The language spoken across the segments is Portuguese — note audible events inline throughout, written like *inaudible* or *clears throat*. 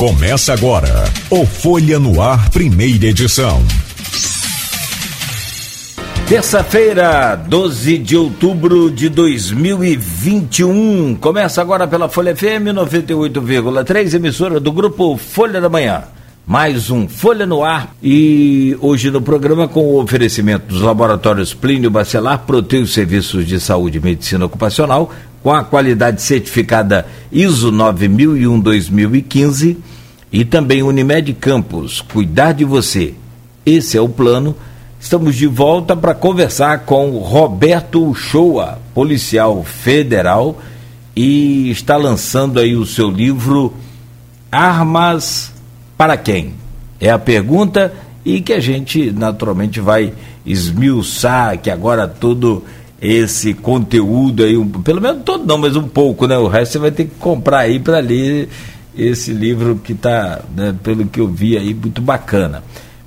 Começa agora o Folha no Ar, primeira edição. Terça-feira, 12 de outubro de 2021. Começa agora pela Folha FM 98,3, emissora do grupo Folha da Manhã. Mais um Folha no Ar e hoje no programa com o oferecimento dos laboratórios Plínio Bacelar, Proteus Serviços de Saúde e Medicina Ocupacional, com a qualidade certificada ISO 9001-2015 e também Unimed Campos, cuidar de você. Esse é o plano. Estamos de volta para conversar com Roberto Uchoa, policial federal, e está lançando aí o seu livro Armas para quem? É a pergunta e que a gente naturalmente vai esmiuçar que agora todo esse conteúdo aí, um, pelo menos todo não, mas um pouco, né? O resto você vai ter que comprar aí para ler esse livro que está, né, pelo que eu vi aí, muito bacana.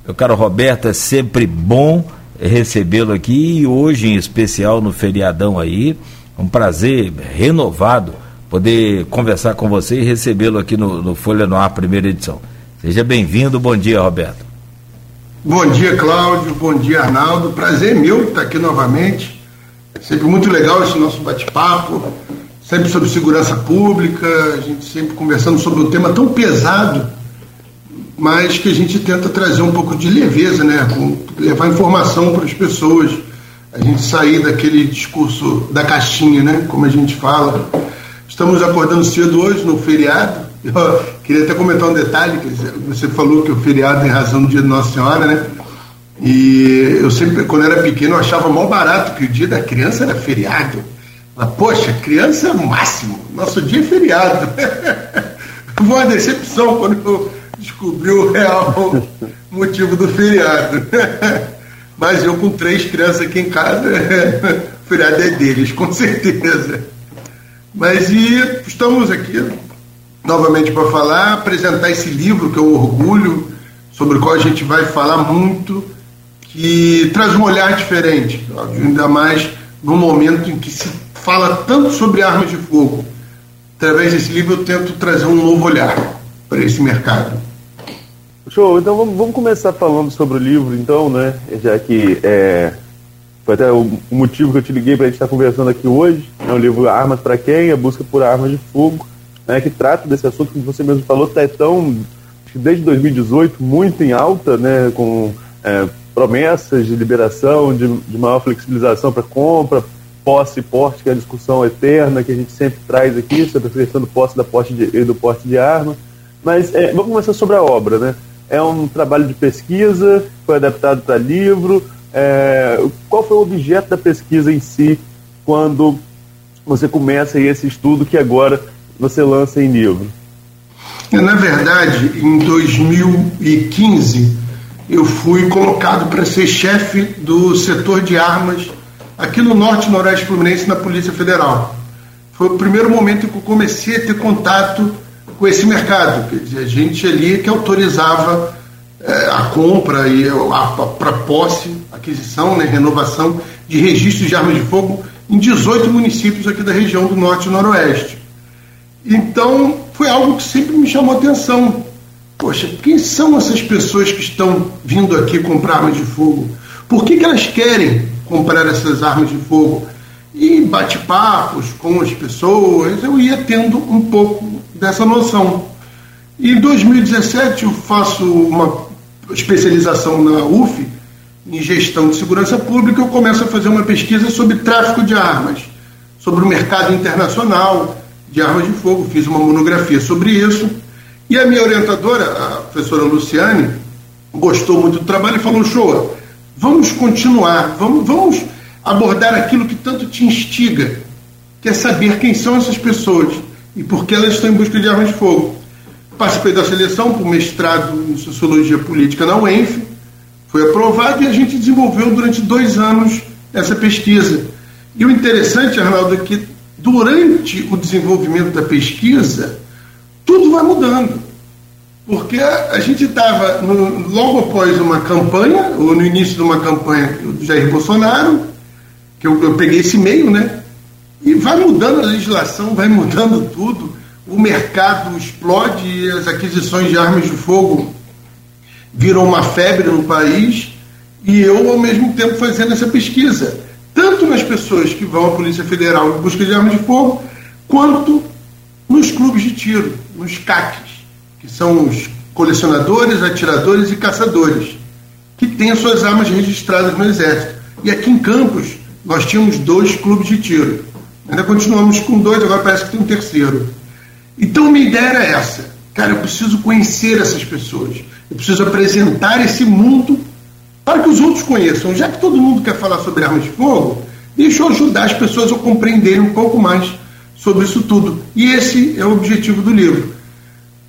Meu caro Roberto, é sempre bom recebê-lo aqui e hoje em especial no feriadão aí, um prazer renovado poder conversar com você e recebê-lo aqui no, no Folha no Ar, primeira edição. Seja bem-vindo, bom dia, Roberto. Bom dia, Cláudio, bom dia, Arnaldo. Prazer meu estar aqui novamente Sempre muito legal esse nosso bate-papo, sempre sobre segurança pública, a gente sempre conversando sobre um tema tão pesado, mas que a gente tenta trazer um pouco de leveza, né? levar informação para as pessoas, a gente sair daquele discurso da caixinha, né? Como a gente fala. Estamos acordando cedo hoje, no feriado. Eu queria até comentar um detalhe, que você falou que o feriado tem razão no dia de Nossa Senhora, né? E eu sempre, quando era pequeno, achava mal barato que o dia da criança era feriado. Mas, poxa, criança é o máximo. Nosso dia é feriado. *laughs* Foi uma decepção quando eu descobri o real motivo do feriado. *laughs* Mas eu com três crianças aqui em casa, *laughs* o feriado é deles, com certeza. Mas e estamos aqui novamente para falar, apresentar esse livro que é o Orgulho, sobre o qual a gente vai falar muito que traz um olhar diferente, ainda mais no momento em que se fala tanto sobre armas de fogo. Através desse livro eu tento trazer um novo olhar para esse mercado. Show, então vamos, vamos começar falando sobre o livro, então, né? Já que é, foi até o motivo que eu te liguei para a gente estar conversando aqui hoje. É né, o livro Armas para Quem? A Busca por Armas de Fogo, né, que trata desse assunto que você mesmo falou, está tão, desde 2018, muito em alta, né? Com é, promessas de liberação, de, de maior flexibilização para compra, posse e porte, que é a discussão eterna que a gente sempre traz aqui sobre a questão do posse da porte de, e do porte de arma. Mas é, vamos começar sobre a obra, né? É um trabalho de pesquisa, foi adaptado para livro. É, qual foi o objeto da pesquisa em si quando você começa esse estudo que agora você lança em livro? Na verdade, em 2015, eu fui colocado para ser chefe do setor de armas aqui no Norte Noroeste Fluminense, na Polícia Federal. Foi o primeiro momento que eu comecei a ter contato com esse mercado, quer dizer, a gente ali que autorizava é, a compra e para posse, aquisição, né, renovação de registros de armas de fogo em 18 municípios aqui da região do Norte e Noroeste. Então, foi algo que sempre me chamou atenção Poxa, quem são essas pessoas que estão vindo aqui comprar armas de fogo? Por que, que elas querem comprar essas armas de fogo? E bate-papos com as pessoas, eu ia tendo um pouco dessa noção. Em 2017 eu faço uma especialização na UF, em gestão de segurança pública, eu começo a fazer uma pesquisa sobre tráfico de armas, sobre o mercado internacional de armas de fogo, fiz uma monografia sobre isso e a minha orientadora, a professora Luciane, gostou muito do trabalho e falou: Show, vamos continuar, vamos, vamos abordar aquilo que tanto te instiga, que é saber quem são essas pessoas e por que elas estão em busca de armas de fogo. Participei da seleção para o mestrado em Sociologia Política na UENF, foi aprovado e a gente desenvolveu durante dois anos essa pesquisa. E o interessante, Arnaldo, é que durante o desenvolvimento da pesquisa, tudo vai mudando. Porque a gente estava logo após uma campanha, ou no início de uma campanha do Jair Bolsonaro, que eu, eu peguei esse meio, né? E vai mudando a legislação, vai mudando tudo. o mercado explode as aquisições de armas de fogo viram uma febre no país e eu, ao mesmo tempo, fazendo essa pesquisa, tanto nas pessoas que vão à Polícia Federal em busca de armas de fogo, quanto nos clubes de tiro, nos CACs, que são os colecionadores, atiradores e caçadores, que têm as suas armas registradas no Exército. E aqui em Campos, nós tínhamos dois clubes de tiro. Ainda continuamos com dois, agora parece que tem um terceiro. Então, minha ideia era essa. Cara, eu preciso conhecer essas pessoas. Eu preciso apresentar esse mundo para que os outros conheçam. Já que todo mundo quer falar sobre armas de fogo, deixa eu ajudar as pessoas a compreenderem um pouco mais sobre isso tudo. E esse é o objetivo do livro.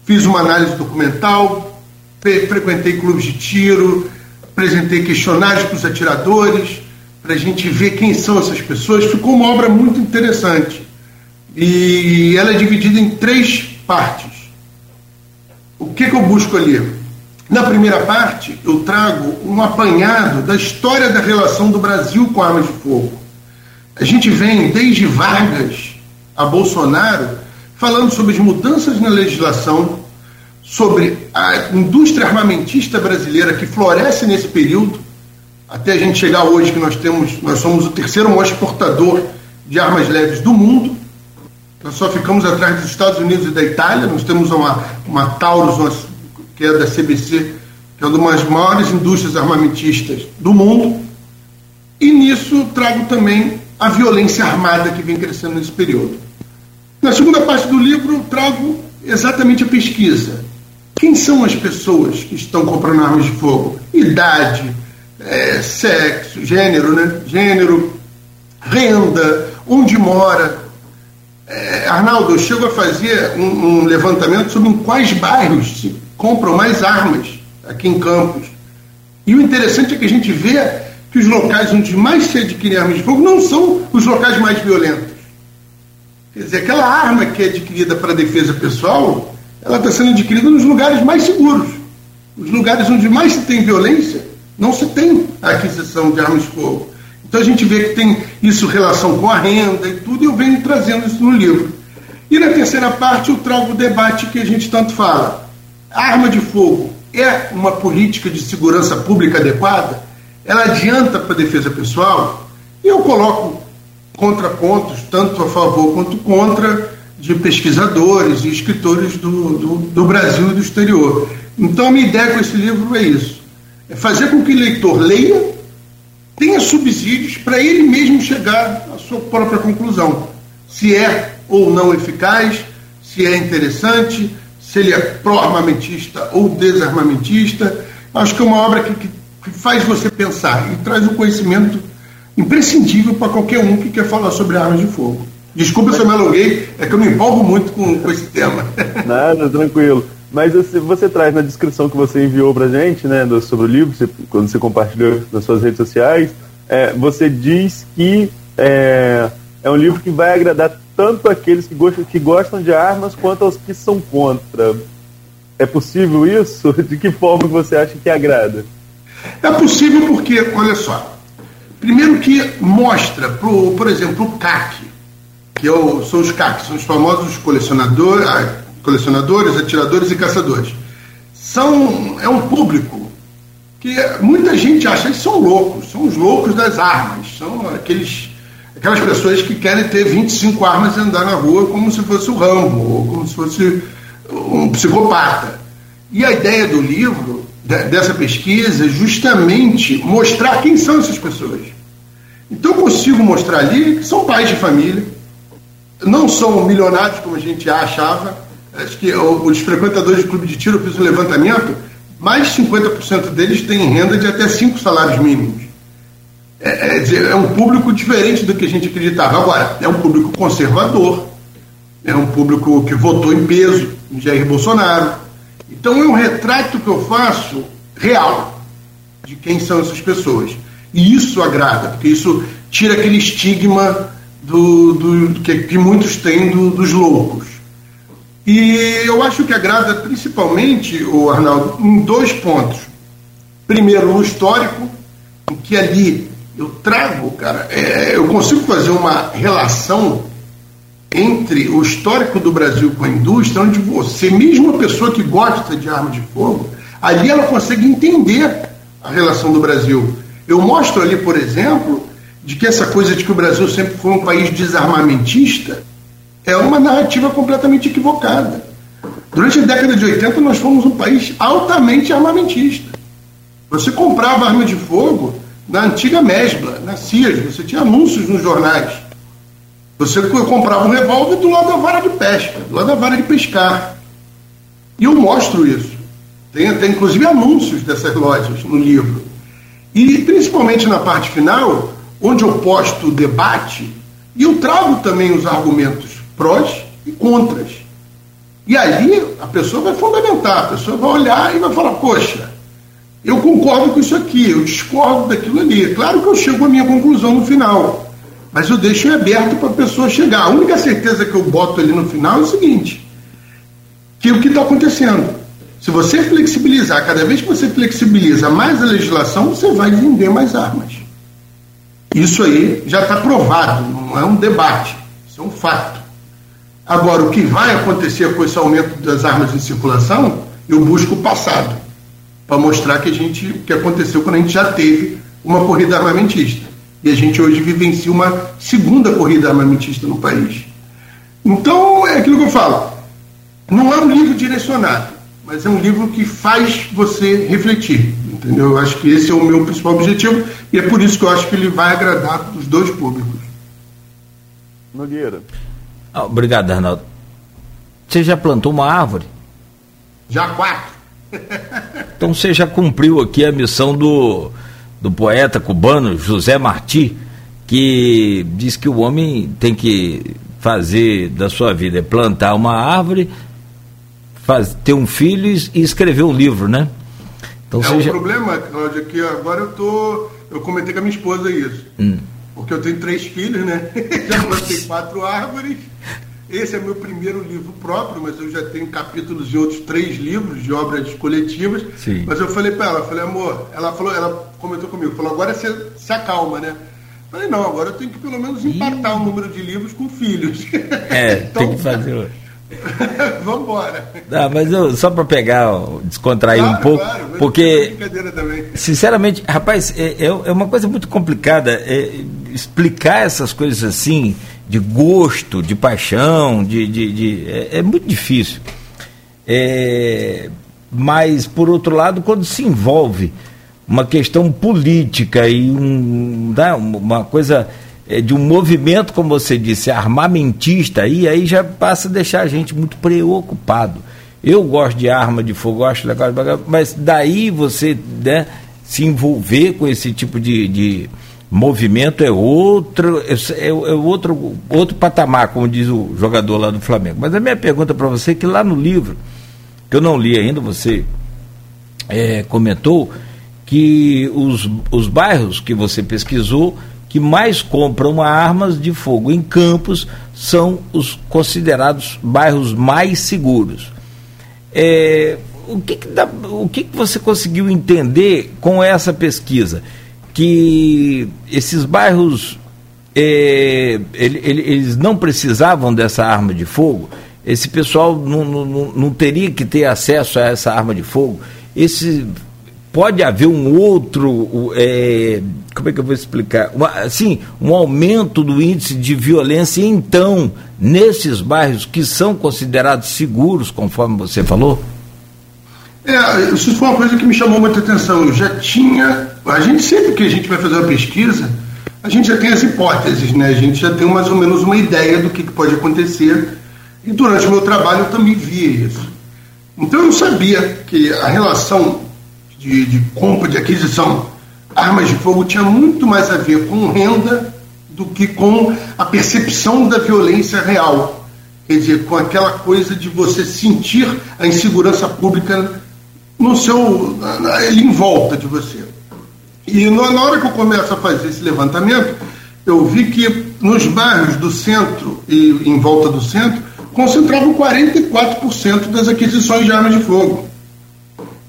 Fiz uma análise documental, frequentei clubes de tiro, apresentei questionários para os atiradores, para a gente ver quem são essas pessoas. Ficou uma obra muito interessante. E ela é dividida em três partes. O que, que eu busco ali? Na primeira parte, eu trago um apanhado da história da relação do Brasil com armas de fogo. A gente vem desde Vargas a Bolsonaro falando sobre as mudanças na legislação, sobre a indústria armamentista brasileira que floresce nesse período, até a gente chegar hoje que nós temos, nós somos o terceiro maior exportador de armas leves do mundo. Nós só ficamos atrás dos Estados Unidos e da Itália. Nós temos uma, uma Taurus, que é da CBC, que é uma das maiores indústrias armamentistas do mundo. E nisso trago também a violência armada que vem crescendo nesse período. Na segunda parte do livro, trago exatamente a pesquisa. Quem são as pessoas que estão comprando armas de fogo? Idade, é, sexo, gênero, né? Gênero, renda, onde mora. É, Arnaldo, eu chego a fazer um, um levantamento sobre em quais bairros se compram mais armas aqui em Campos. E o interessante é que a gente vê que os locais onde mais se adquire armas de fogo não são os locais mais violentos. Quer dizer, aquela arma que é adquirida para defesa pessoal, ela está sendo adquirida nos lugares mais seguros. Os lugares onde mais se tem violência, não se tem a aquisição de armas de fogo. Então a gente vê que tem isso relação com a renda e tudo, e eu venho trazendo isso no livro. E na terceira parte eu trago o debate que a gente tanto fala arma de fogo é uma política de segurança pública adequada? Ela adianta para a defesa pessoal? E eu coloco contrapontos, tanto a favor quanto contra, de pesquisadores e escritores do, do, do Brasil e do exterior. Então, a minha ideia com esse livro é isso: é fazer com que o leitor leia, tenha subsídios para ele mesmo chegar à sua própria conclusão. Se é ou não eficaz, se é interessante, se ele é pró-armamentista ou desarmamentista. Acho que é uma obra que, que, que faz você pensar e traz um conhecimento imprescindível para qualquer um que quer falar sobre armas de fogo. Desculpa se eu me alonguei, é que eu me empolgo muito com, com esse tema. *laughs* Nada, tranquilo. Mas você, você, traz na descrição que você enviou para gente, né, do, sobre o livro, você, quando você compartilhou nas suas redes sociais, é, você diz que é, é um livro que vai agradar tanto aqueles que gostam, que gostam de armas quanto aos que são contra. É possível isso? *laughs* De que forma você acha que agrada? É possível porque, olha só, primeiro que mostra, pro, por exemplo, o CAC, que é o, são os CAC, são os famosos colecionadores, colecionadores, atiradores e caçadores. São, é um público que muita gente acha que são loucos, são os loucos das armas, são aqueles aquelas pessoas que querem ter 25 armas e andar na rua como se fosse o Rambo, ou como se fosse um psicopata. E a ideia do livro, dessa pesquisa, é justamente mostrar quem são essas pessoas. Então eu consigo mostrar ali que são pais de família, não são milionários como a gente achava. Acho que os frequentadores de clube de tiro, eu fiz um levantamento, mais de 50% deles têm renda de até 5 salários mínimos. É, é, é, um público diferente do que a gente acreditava. Agora, é um público conservador, é um público que votou em peso em Jair Bolsonaro. Então é um retrato que eu faço real de quem são essas pessoas. E isso agrada, porque isso tira aquele estigma do, do que, que, muitos têm do, dos loucos. E eu acho que agrada principalmente, o Arnaldo, em dois pontos. Primeiro, no histórico, em que ali eu trago, cara, é, eu consigo fazer uma relação entre o histórico do Brasil com a indústria, onde você, mesmo uma pessoa que gosta de armas de fogo, ali ela consegue entender a relação do Brasil. Eu mostro ali, por exemplo, de que essa coisa de que o Brasil sempre foi um país desarmamentista é uma narrativa completamente equivocada. Durante a década de 80, nós fomos um país altamente armamentista. Você comprava arma de fogo na antiga Mesbla, na CIAS, você tinha anúncios nos jornais. Você comprava um revólver do lado da vara de pesca, do lado da vara de pescar. E eu mostro isso. Tem até inclusive anúncios dessas lojas no livro. E principalmente na parte final, onde eu posto o debate, e eu trago também os argumentos prós e contras. E ali a pessoa vai fundamentar, a pessoa vai olhar e vai falar, poxa, eu concordo com isso aqui, eu discordo daquilo ali. É claro que eu chego à minha conclusão no final, mas eu deixo aberto para a pessoa chegar. A única certeza que eu boto ali no final é o seguinte: que o que está acontecendo? Se você flexibilizar, cada vez que você flexibiliza mais a legislação, você vai vender mais armas. Isso aí já está provado, não é um debate, isso é um fato. Agora, o que vai acontecer com esse aumento das armas em circulação, eu busco o passado para mostrar que a gente que aconteceu quando a gente já teve uma corrida armamentista. E a gente hoje vivencia uma segunda corrida armamentista no país. Então, é aquilo que eu falo. Não é um livro direcionado, mas é um livro que faz você refletir. Entendeu? Eu acho que esse é o meu principal objetivo e é por isso que eu acho que ele vai agradar os dois públicos. Nogueira. Ah, obrigado, Arnaldo. Você já plantou uma árvore? Já quatro. Então você já cumpriu aqui a missão do, do poeta cubano José Martí, que diz que o homem tem que fazer da sua vida é plantar uma árvore, faz, ter um filho e escrever um livro, né? Então, é, o já... problema, Cláudio, é que agora eu tô. Eu comentei com a minha esposa isso. Hum. Porque eu tenho três filhos, né? *laughs* já plantei quatro árvores esse é meu primeiro livro próprio, mas eu já tenho capítulos de outros três livros de obras coletivas. Sim. Mas eu falei para ela, falei, amor, ela falou, ela comentou comigo, falou, agora você se acalma, né? Falei, não, agora eu tenho que pelo menos empatar o número de livros com filhos. *laughs* É, então, tem que fazer. *laughs* Vamos embora. Não, mas eu, só para pegar, descontrair claro, um pouco, claro, porque sinceramente, rapaz, é, é, é uma coisa muito complicada é, explicar essas coisas assim de gosto, de paixão, de, de, de é, é, muito difícil. É, mas, por outro lado, quando se envolve uma questão política e um, né, uma coisa é, de um movimento, como você disse, armamentista, aí, aí já passa a deixar a gente muito preocupado. Eu gosto de arma de fogo, acho legal, mas daí você né, se envolver com esse tipo de, de movimento é outro, é, é, é, outro, outro patamar, como diz o jogador lá do Flamengo. Mas a minha pergunta para você é que lá no livro, que eu não li ainda, você é, comentou que os, os bairros que você pesquisou que mais compram armas de fogo em campos são os considerados bairros mais seguros. É, o que, que, dá, o que, que você conseguiu entender com essa pesquisa? Que esses bairros é, ele, ele, eles não precisavam dessa arma de fogo, esse pessoal não, não, não, teria que ter acesso a essa arma de fogo. Esse pode haver um outro, é, como é que eu vou explicar? Uma, assim, um aumento do índice de violência, então, nesses bairros que são considerados seguros, conforme você falou? É, isso foi uma coisa que me chamou muita atenção. Eu já tinha. A gente, sempre que a gente vai fazer uma pesquisa, a gente já tem as hipóteses, né? A gente já tem mais ou menos uma ideia do que, que pode acontecer. E durante o meu trabalho eu também via isso. Então eu sabia que a relação de, de compra, de aquisição, armas de fogo tinha muito mais a ver com renda do que com a percepção da violência real. Quer dizer, com aquela coisa de você sentir a insegurança pública no seu, ele em volta de você. E na hora que eu começo a fazer esse levantamento, eu vi que nos bairros do centro e em volta do centro concentravam 44% das aquisições de armas de fogo.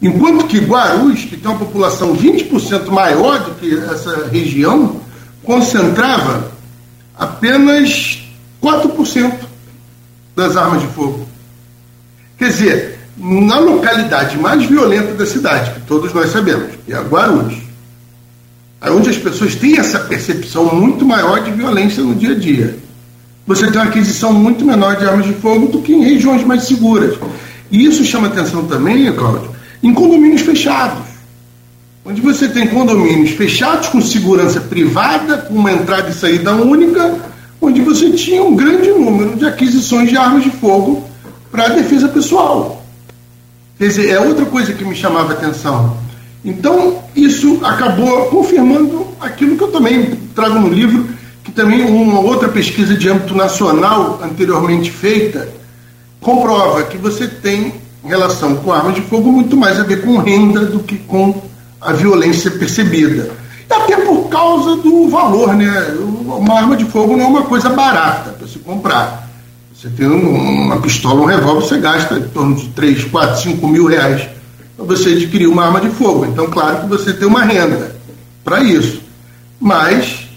Enquanto que Guarulhos, que tem uma população 20% maior do que essa região, concentrava apenas 4%. das armas de fogo. Quer dizer, na localidade mais violenta da cidade, que todos nós sabemos, que é Guarulhos, onde as pessoas têm essa percepção muito maior de violência no dia a dia. Você tem uma aquisição muito menor de armas de fogo do que em regiões mais seguras. E isso chama atenção também, Cláudio, em condomínios fechados. Onde você tem condomínios fechados com segurança privada, com uma entrada e saída única, onde você tinha um grande número de aquisições de armas de fogo para defesa pessoal. Quer dizer, é outra coisa que me chamava atenção. Então, isso acabou confirmando aquilo que eu também trago no livro, que também uma outra pesquisa de âmbito nacional anteriormente feita comprova que você tem relação com armas de fogo muito mais a ver com renda do que com a violência percebida. Até por causa do valor, né? Uma arma de fogo não é uma coisa barata para se comprar. Você tem uma pistola, um revólver, você gasta em torno de 3, 4, 5 mil reais para você adquirir uma arma de fogo. Então, claro que você tem uma renda para isso. Mas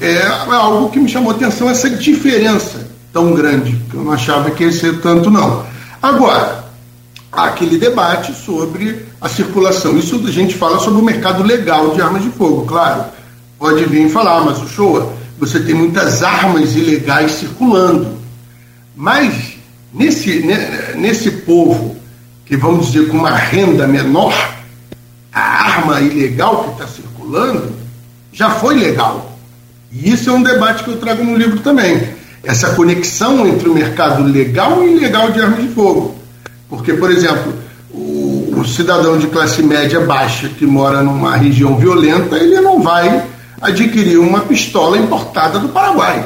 é algo que me chamou atenção, essa diferença tão grande, que eu não achava que ia ser tanto, não. Agora, há aquele debate sobre a circulação. Isso a gente fala sobre o mercado legal de armas de fogo, claro. Pode vir falar, mas o show, você tem muitas armas ilegais circulando. Mas nesse, nesse povo que vamos dizer com uma renda menor, a arma ilegal que está circulando já foi legal. E isso é um debate que eu trago no livro também. Essa conexão entre o mercado legal e ilegal de armas de fogo. Porque, por exemplo, o, o cidadão de classe média baixa que mora numa região violenta, ele não vai adquirir uma pistola importada do Paraguai.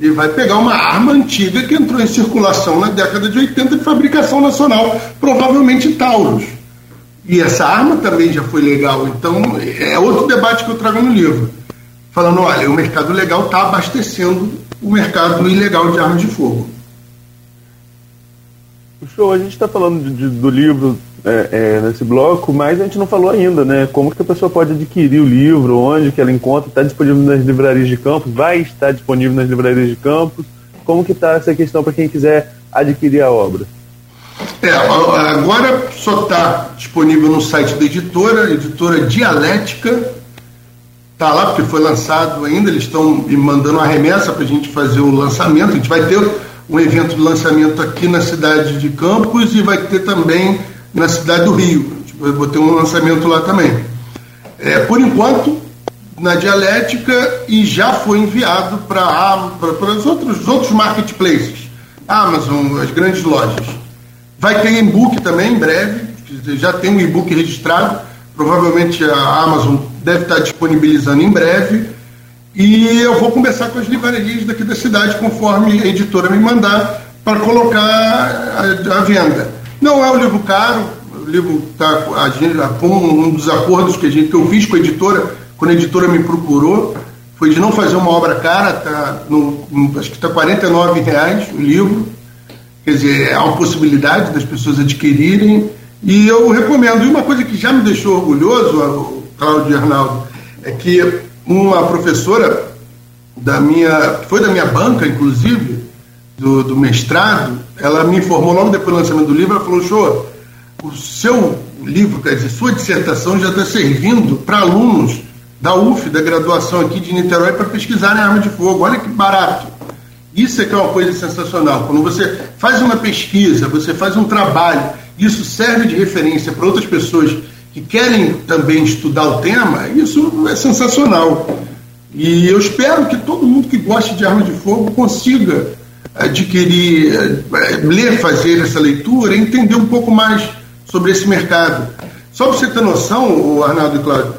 Ele vai pegar uma arma antiga que entrou em circulação na década de 80 de fabricação nacional, provavelmente Taurus. E essa arma também já foi legal. Então, é outro debate que eu trago no livro. Falando, olha, o mercado legal está abastecendo o mercado ilegal de armas de fogo. Show, a gente está falando de, de, do livro é, é, nesse bloco, mas a gente não falou ainda, né? Como que a pessoa pode adquirir o livro, onde que ela encontra, está disponível nas livrarias de campos, vai estar disponível nas livrarias de campos, como que está essa questão para quem quiser adquirir a obra? É, agora só está disponível no site da editora, editora Dialética, está lá porque foi lançado ainda, eles estão me mandando uma remessa para a gente fazer o lançamento, a gente vai ter um evento de lançamento aqui na cidade de Campos e vai ter também na cidade do Rio. Tipo, ter um lançamento lá também. É, por enquanto, na dialética e já foi enviado para os outros, outros marketplaces, Amazon, as grandes lojas. Vai ter e-book também em breve, já tem um e-book registrado, provavelmente a Amazon deve estar disponibilizando em breve. E eu vou conversar com as livrarias daqui da cidade, conforme a editora me mandar, para colocar à venda. Não é um livro caro, o livro está com um dos acordos que, a gente, que eu fiz com a editora, quando a editora me procurou, foi de não fazer uma obra cara, tá no, acho que está R$ reais o livro. Quer dizer, há uma possibilidade das pessoas adquirirem. E eu recomendo. E uma coisa que já me deixou orgulhoso, Cláudio Arnaldo, é que uma professora da minha, foi da minha banca, inclusive, do, do mestrado, ela me informou logo depois do lançamento do livro, ela falou, show, o seu livro, quer dizer, sua dissertação já está servindo para alunos da UF, da graduação aqui de Niterói, para pesquisarem arma de fogo. Olha que barato. Isso é que é uma coisa sensacional. Quando você faz uma pesquisa, você faz um trabalho, isso serve de referência para outras pessoas que querem também estudar o tema, isso é sensacional. E eu espero que todo mundo que goste de arma de fogo consiga adquirir, eh, ler, fazer essa leitura entender um pouco mais sobre esse mercado. Só para você ter noção, Arnaldo e Cláudio,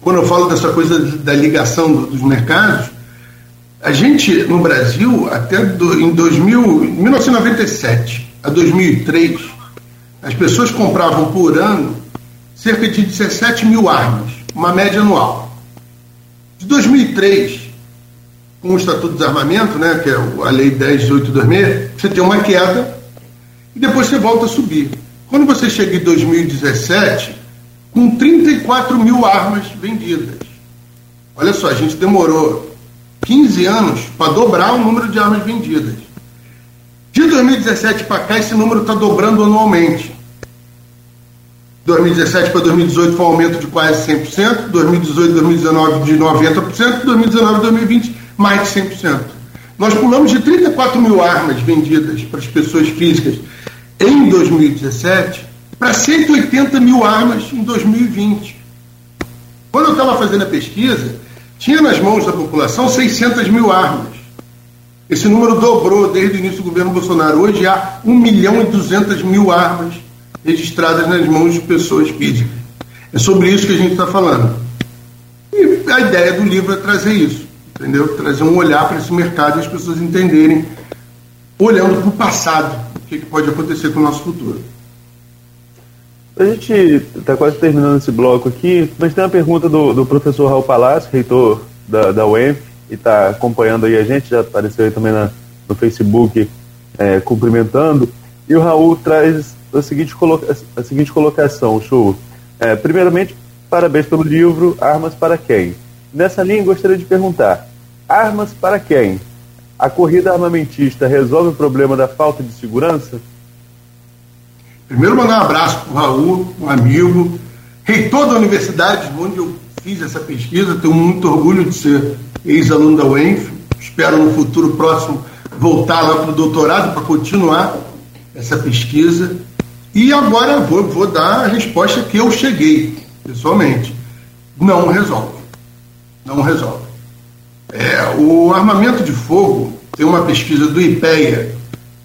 quando eu falo dessa coisa da ligação dos mercados, a gente no Brasil, até do, em 2000, 1997 a 2003, as pessoas compravam por ano cerca de 17 mil armas, uma média anual. De 2003 com o Estatuto de Desarmamento, né, que é a Lei 10.826, você tem uma queda e depois você volta a subir. Quando você chega em 2017, com 34 mil armas vendidas. Olha só, a gente demorou 15 anos para dobrar o número de armas vendidas. De 2017 para cá, esse número está dobrando anualmente. 2017 para 2018 foi um aumento de quase 100%, 2018 2019 de 90%, 2019 2020 mais de 100%. Nós pulamos de 34 mil armas vendidas para as pessoas físicas em 2017 para 180 mil armas em 2020. Quando eu estava fazendo a pesquisa, tinha nas mãos da população 600 mil armas. Esse número dobrou desde o início do governo Bolsonaro. Hoje há 1 milhão e 200 mil armas registradas nas mãos de pessoas físicas. É sobre isso que a gente está falando. E a ideia do livro é trazer isso, entendeu? Trazer um olhar para esse mercado e as pessoas entenderem, olhando para o passado, o que, que pode acontecer com o nosso futuro. A gente está quase terminando esse bloco aqui, mas tem uma pergunta do, do professor Raul Palácio, reitor da, da UENF, e está acompanhando aí a gente, já apareceu aí também na, no Facebook é, cumprimentando. E o Raul traz a seguinte, coloca a seguinte colocação, show. É, primeiramente, parabéns pelo livro Armas para Quem? Nessa linha, gostaria de perguntar: armas para quem? A corrida armamentista resolve o problema da falta de segurança? Primeiro, mandar um abraço para o Raul, um amigo, reitor da universidade onde eu fiz essa pesquisa. Tenho muito orgulho de ser ex-aluno da UENF. Espero no futuro próximo voltar lá para o doutorado para continuar essa pesquisa. E agora vou, vou dar a resposta que eu cheguei, pessoalmente. Não resolve. Não resolve. É, o armamento de fogo tem uma pesquisa do IPEA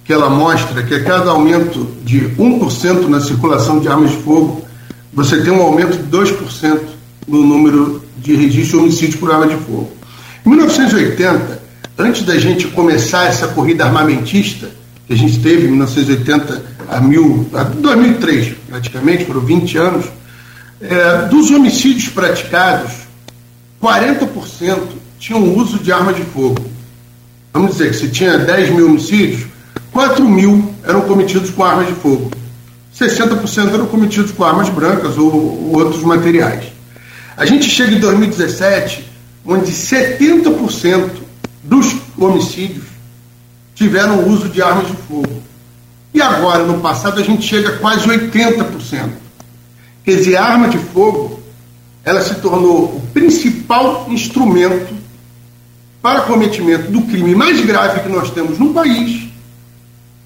que ela mostra que a cada aumento de 1% na circulação de armas de fogo, você tem um aumento de 2% no número de registros de homicídios por arma de fogo. Em 1980, antes da gente começar essa corrida armamentista, que a gente teve em 1980 a, mil, a 2003, praticamente, foram 20 anos, é, dos homicídios praticados, 40% tinham uso de arma de fogo. Vamos dizer que se tinha 10 mil homicídios, 4 mil eram cometidos com armas de fogo. 60% eram cometidos com armas brancas ou, ou outros materiais. A gente chega em 2017, onde 70% dos homicídios tiveram uso de armas de fogo. E agora, no passado, a gente chega a quase 80%. Quer dizer, arma de fogo ela se tornou o principal instrumento para cometimento do crime mais grave que nós temos no país,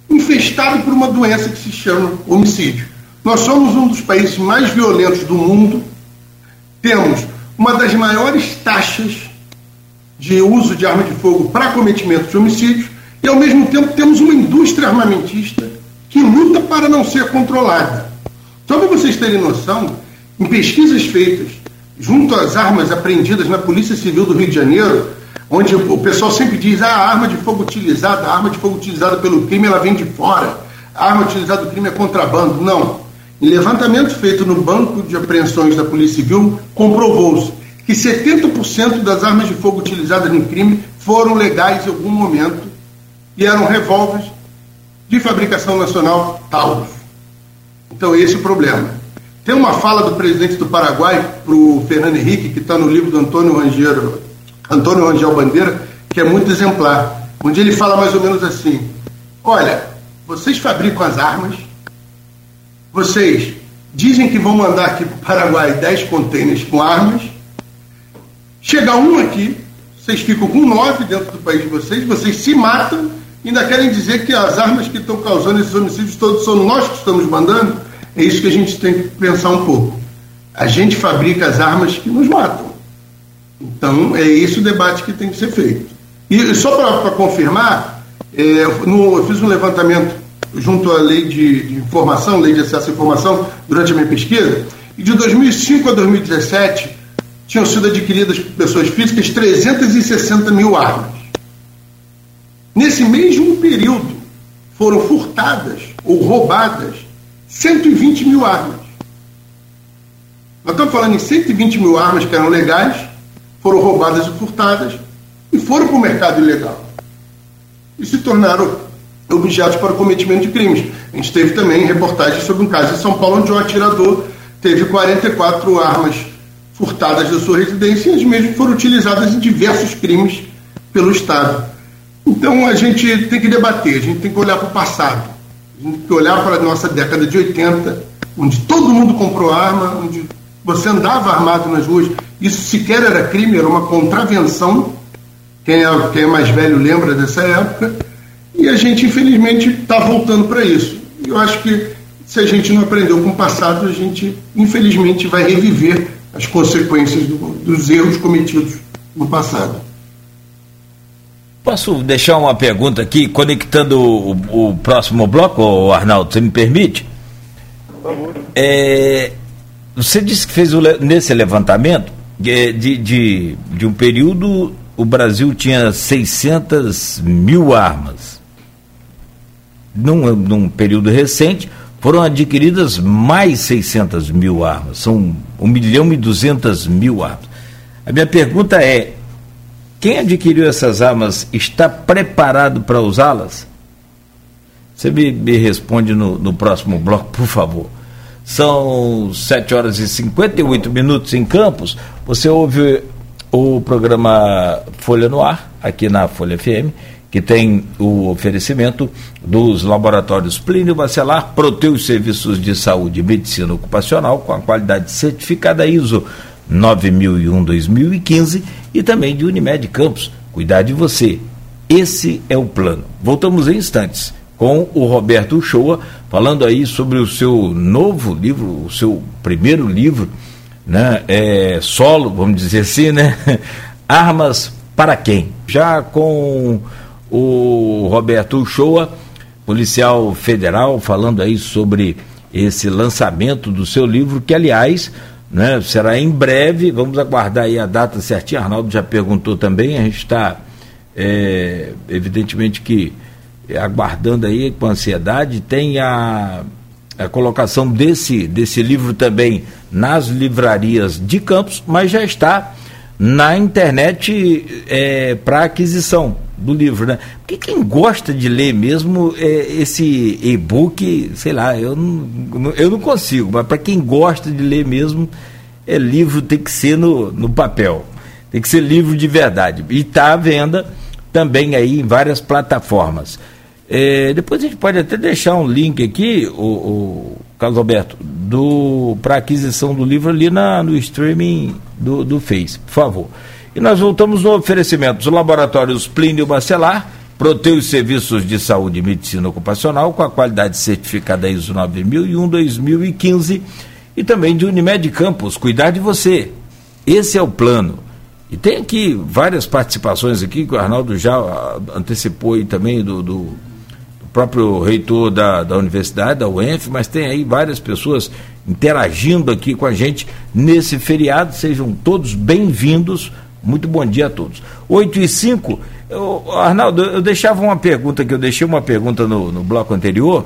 infestado por uma doença que se chama homicídio. Nós somos um dos países mais violentos do mundo, temos uma das maiores taxas de uso de arma de fogo para cometimento de homicídios e, ao mesmo tempo, temos uma indústria armamentista que luta para não ser controlada. Só para vocês terem noção, em pesquisas feitas junto às armas apreendidas na Polícia Civil do Rio de Janeiro, onde o pessoal sempre diz ah, a arma de fogo utilizada, a arma de fogo utilizada pelo crime, ela vem de fora. A arma utilizada do crime é contrabando. Não. Em levantamento feito no Banco de Apreensões da Polícia Civil, comprovou-se que 70% das armas de fogo utilizadas no crime foram legais em algum momento e eram revólveres de fabricação nacional Taurus. Então, esse é o problema. Tem uma fala do presidente do Paraguai para o Fernando Henrique, que está no livro do Antônio Rangel, Antônio Rangel Bandeira, que é muito exemplar, onde ele fala mais ou menos assim: Olha, vocês fabricam as armas, vocês dizem que vão mandar aqui para o Paraguai 10 contêineres com armas, chega um aqui, vocês ficam com nove dentro do país de vocês, vocês se matam ainda querem dizer que as armas que estão causando esses homicídios todos são nós que estamos mandando? É isso que a gente tem que pensar um pouco. A gente fabrica as armas que nos matam. Então, é esse o debate que tem que ser feito. E só para confirmar, é, no, eu fiz um levantamento junto à lei de, de, informação, lei de acesso à informação, durante a minha pesquisa, e de 2005 a 2017 tinham sido adquiridas por pessoas físicas 360 mil armas. Nesse mesmo período, foram furtadas ou roubadas 120 mil armas. Nós estamos falando em 120 mil armas que eram legais, foram roubadas e furtadas e foram para o mercado ilegal. E se tornaram objetos para o cometimento de crimes. A gente teve também reportagens sobre um caso em São Paulo onde um atirador teve 44 armas furtadas da sua residência e as mesmas foram utilizadas em diversos crimes pelo Estado. Então a gente tem que debater, a gente tem que olhar para o passado, olhar para a nossa década de 80, onde todo mundo comprou arma, onde você andava armado nas ruas, isso sequer era crime, era uma contravenção. Quem é, quem é mais velho lembra dessa época. E a gente, infelizmente, está voltando para isso. Eu acho que se a gente não aprendeu com o passado, a gente, infelizmente, vai reviver as consequências do, dos erros cometidos no passado. Posso deixar uma pergunta aqui, conectando o, o próximo bloco, Arnaldo, você me permite? Por favor. É, você disse que fez o, nesse levantamento de, de, de um período o Brasil tinha 600 mil armas. Num, num período recente, foram adquiridas mais 600 mil armas. São 1 milhão e 200 mil armas. A minha pergunta é: quem adquiriu essas armas está preparado para usá-las? Você me, me responde no, no próximo bloco, por favor. São 7 horas e 58 minutos em Campos. Você ouve o programa Folha no Ar, aqui na Folha FM, que tem o oferecimento dos laboratórios Plínio Bacelar, Proteus Serviços de Saúde e Medicina Ocupacional, com a qualidade certificada ISO 9001-2015, e também de Unimed Campos. Cuidar de você. Esse é o plano. Voltamos em instantes com o Roberto Uchoa, falando aí sobre o seu novo livro, o seu primeiro livro, né, é, solo, vamos dizer assim, né? *laughs* Armas para quem? Já com o Roberto Uchoa, policial federal, falando aí sobre esse lançamento do seu livro, que aliás, né, será em breve, vamos aguardar aí a data certinha, Arnaldo já perguntou também, a gente está, é, evidentemente que aguardando aí com ansiedade, tem a, a colocação desse, desse livro também nas livrarias de Campos, mas já está na internet é, para aquisição do livro, né? Porque quem gosta de ler mesmo é, esse e-book, sei lá, eu não, eu não consigo, mas para quem gosta de ler mesmo, é livro tem que ser no, no papel, tem que ser livro de verdade. E está à venda também aí em várias plataformas. É, depois a gente pode até deixar um link aqui, o, o Carlos Alberto, para aquisição do livro ali na, no streaming do, do Face, por favor. E nós voltamos no oferecimento dos laboratórios Plínio Bacelar, Proteus Serviços de Saúde e Medicina Ocupacional, com a qualidade certificada ISO 9001-2015, e também de Unimed Campos, cuidar de você. Esse é o plano. E tem aqui várias participações aqui, que o Arnaldo já antecipou aí também do, do próprio reitor da, da universidade, da UENF, mas tem aí várias pessoas interagindo aqui com a gente nesse feriado. Sejam todos bem-vindos. Muito bom dia a todos. 8 e 5. Eu, Arnaldo, eu deixava uma pergunta, que eu deixei uma pergunta no, no bloco anterior,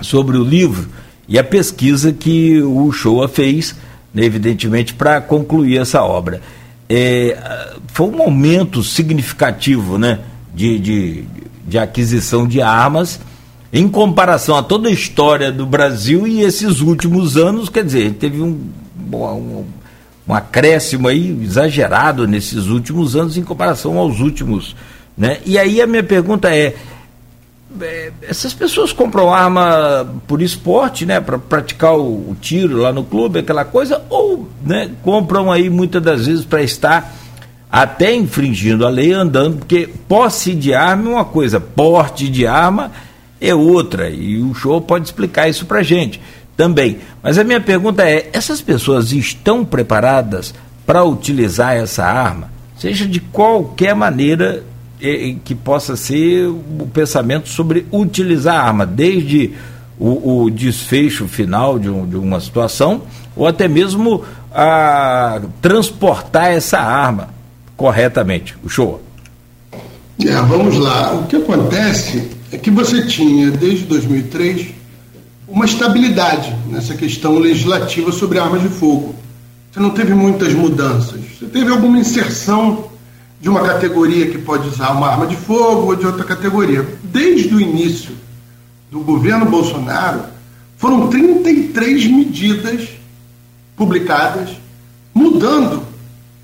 sobre o livro e a pesquisa que o Showa fez, né, evidentemente, para concluir essa obra. É, foi um momento significativo né, de, de, de aquisição de armas em comparação a toda a história do Brasil e esses últimos anos, quer dizer, teve um, um, um acréscimo aí exagerado nesses últimos anos em comparação aos últimos. Né? E aí a minha pergunta é, é essas pessoas compram arma por esporte, né, para praticar o, o, tiro lá no clube, aquela coisa, ou né, compram aí muitas das vezes para estar até infringindo a lei andando, porque posse de arma é uma coisa, porte de arma é outra, e o show pode explicar isso para gente também. Mas a minha pergunta é: essas pessoas estão preparadas para utilizar essa arma, seja de qualquer maneira que possa ser o pensamento sobre utilizar a arma, desde o, o desfecho final de, um, de, uma situação, ou até mesmo a transportar essa arma corretamente. O show. É, vamos lá. O que acontece é que você tinha, desde 2003, uma estabilidade nessa questão legislativa sobre armas de fogo. Você não teve muitas mudanças. Você teve alguma inserção de uma categoria que pode usar uma arma de fogo ou de outra categoria. Desde o início do governo Bolsonaro, foram 33 medidas publicadas mudando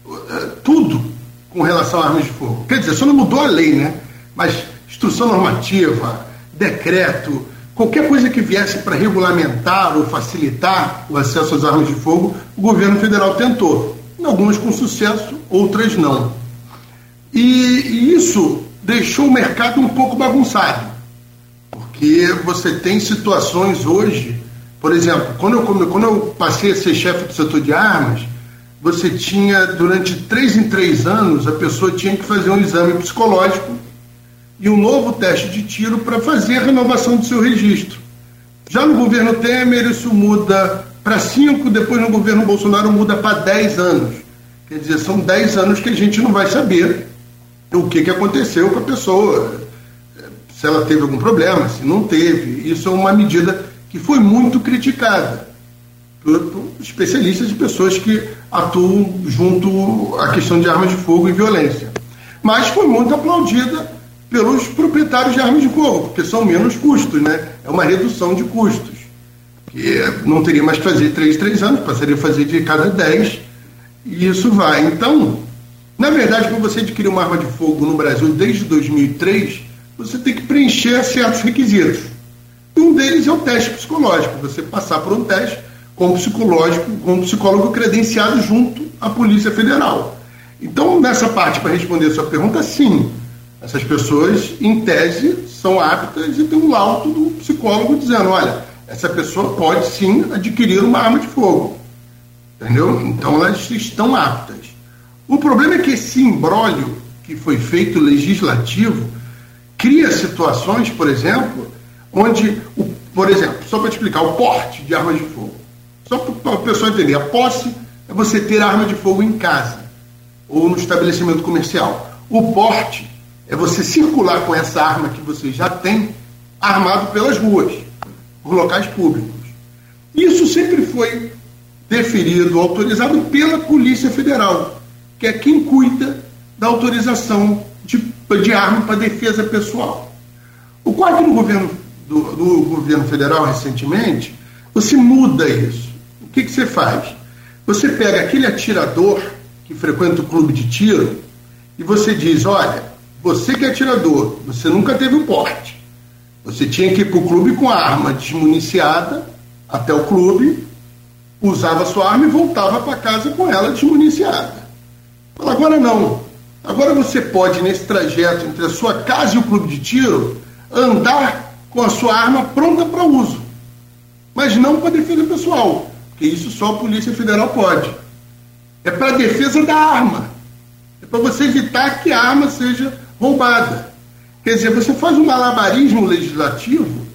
uh, tudo com relação a armas de fogo. Quer dizer, só não mudou a lei, né? Mas instrução normativa, decreto, qualquer coisa que viesse para regulamentar ou facilitar o acesso às armas de fogo, o governo federal tentou. Algumas com sucesso, outras não. E, e isso deixou o mercado um pouco bagunçado. Porque você tem situações hoje, por exemplo, quando eu, quando eu passei a ser chefe do setor de armas, você tinha, durante três em três anos, a pessoa tinha que fazer um exame psicológico e um novo teste de tiro para fazer a renovação do seu registro. Já no governo Temer, isso muda para cinco, depois no governo Bolsonaro muda para dez anos. Quer dizer, são dez anos que a gente não vai saber o que, que aconteceu com a pessoa, se ela teve algum problema, se não teve. Isso é uma medida que foi muito criticada por, por especialistas e pessoas que atuam junto à questão de armas de fogo e violência. Mas foi muito aplaudida pelos proprietários de armas de fogo, porque são menos custos, né? É uma redução de custos. Que não teria mais que fazer três, três anos, passaria a fazer de cada dez, e isso vai. Então, na verdade, para você adquirir uma arma de fogo no Brasil desde 2003, você tem que preencher certos requisitos. Um deles é o teste psicológico, você passar por um teste com psicológico, com psicólogo credenciado junto à Polícia Federal. Então, nessa parte, para responder a sua pergunta, sim, essas pessoas, em tese, são aptas e tem um laudo do psicólogo dizendo: olha, essa pessoa pode sim adquirir uma arma de fogo. Entendeu? Então, elas estão aptas. O problema é que esse imbróglio que foi feito legislativo cria situações, por exemplo, onde, o, por exemplo, só para explicar, o porte de armas de fogo. Só para a pessoa entender, a posse é você ter arma de fogo em casa ou no estabelecimento comercial. O porte é você circular com essa arma que você já tem armado pelas ruas, por locais públicos. Isso sempre foi deferido, autorizado pela Polícia Federal, que é quem cuida da autorização de, de arma para defesa pessoal. O quadro do governo, do, do governo federal recentemente, você muda isso. O que, que você faz? Você pega aquele atirador que frequenta o clube de tiro e você diz: olha, você que é atirador, você nunca teve o porte. Você tinha que ir para o clube com a arma desmuniciada até o clube, usava sua arma e voltava para casa com ela desmuniciada. Agora não. Agora você pode, nesse trajeto entre a sua casa e o clube de tiro, andar com a sua arma pronta para uso. Mas não para defesa pessoal, porque isso só a Polícia Federal pode. É para defesa da arma. É para você evitar que a arma seja roubada. Quer dizer, você faz um malabarismo legislativo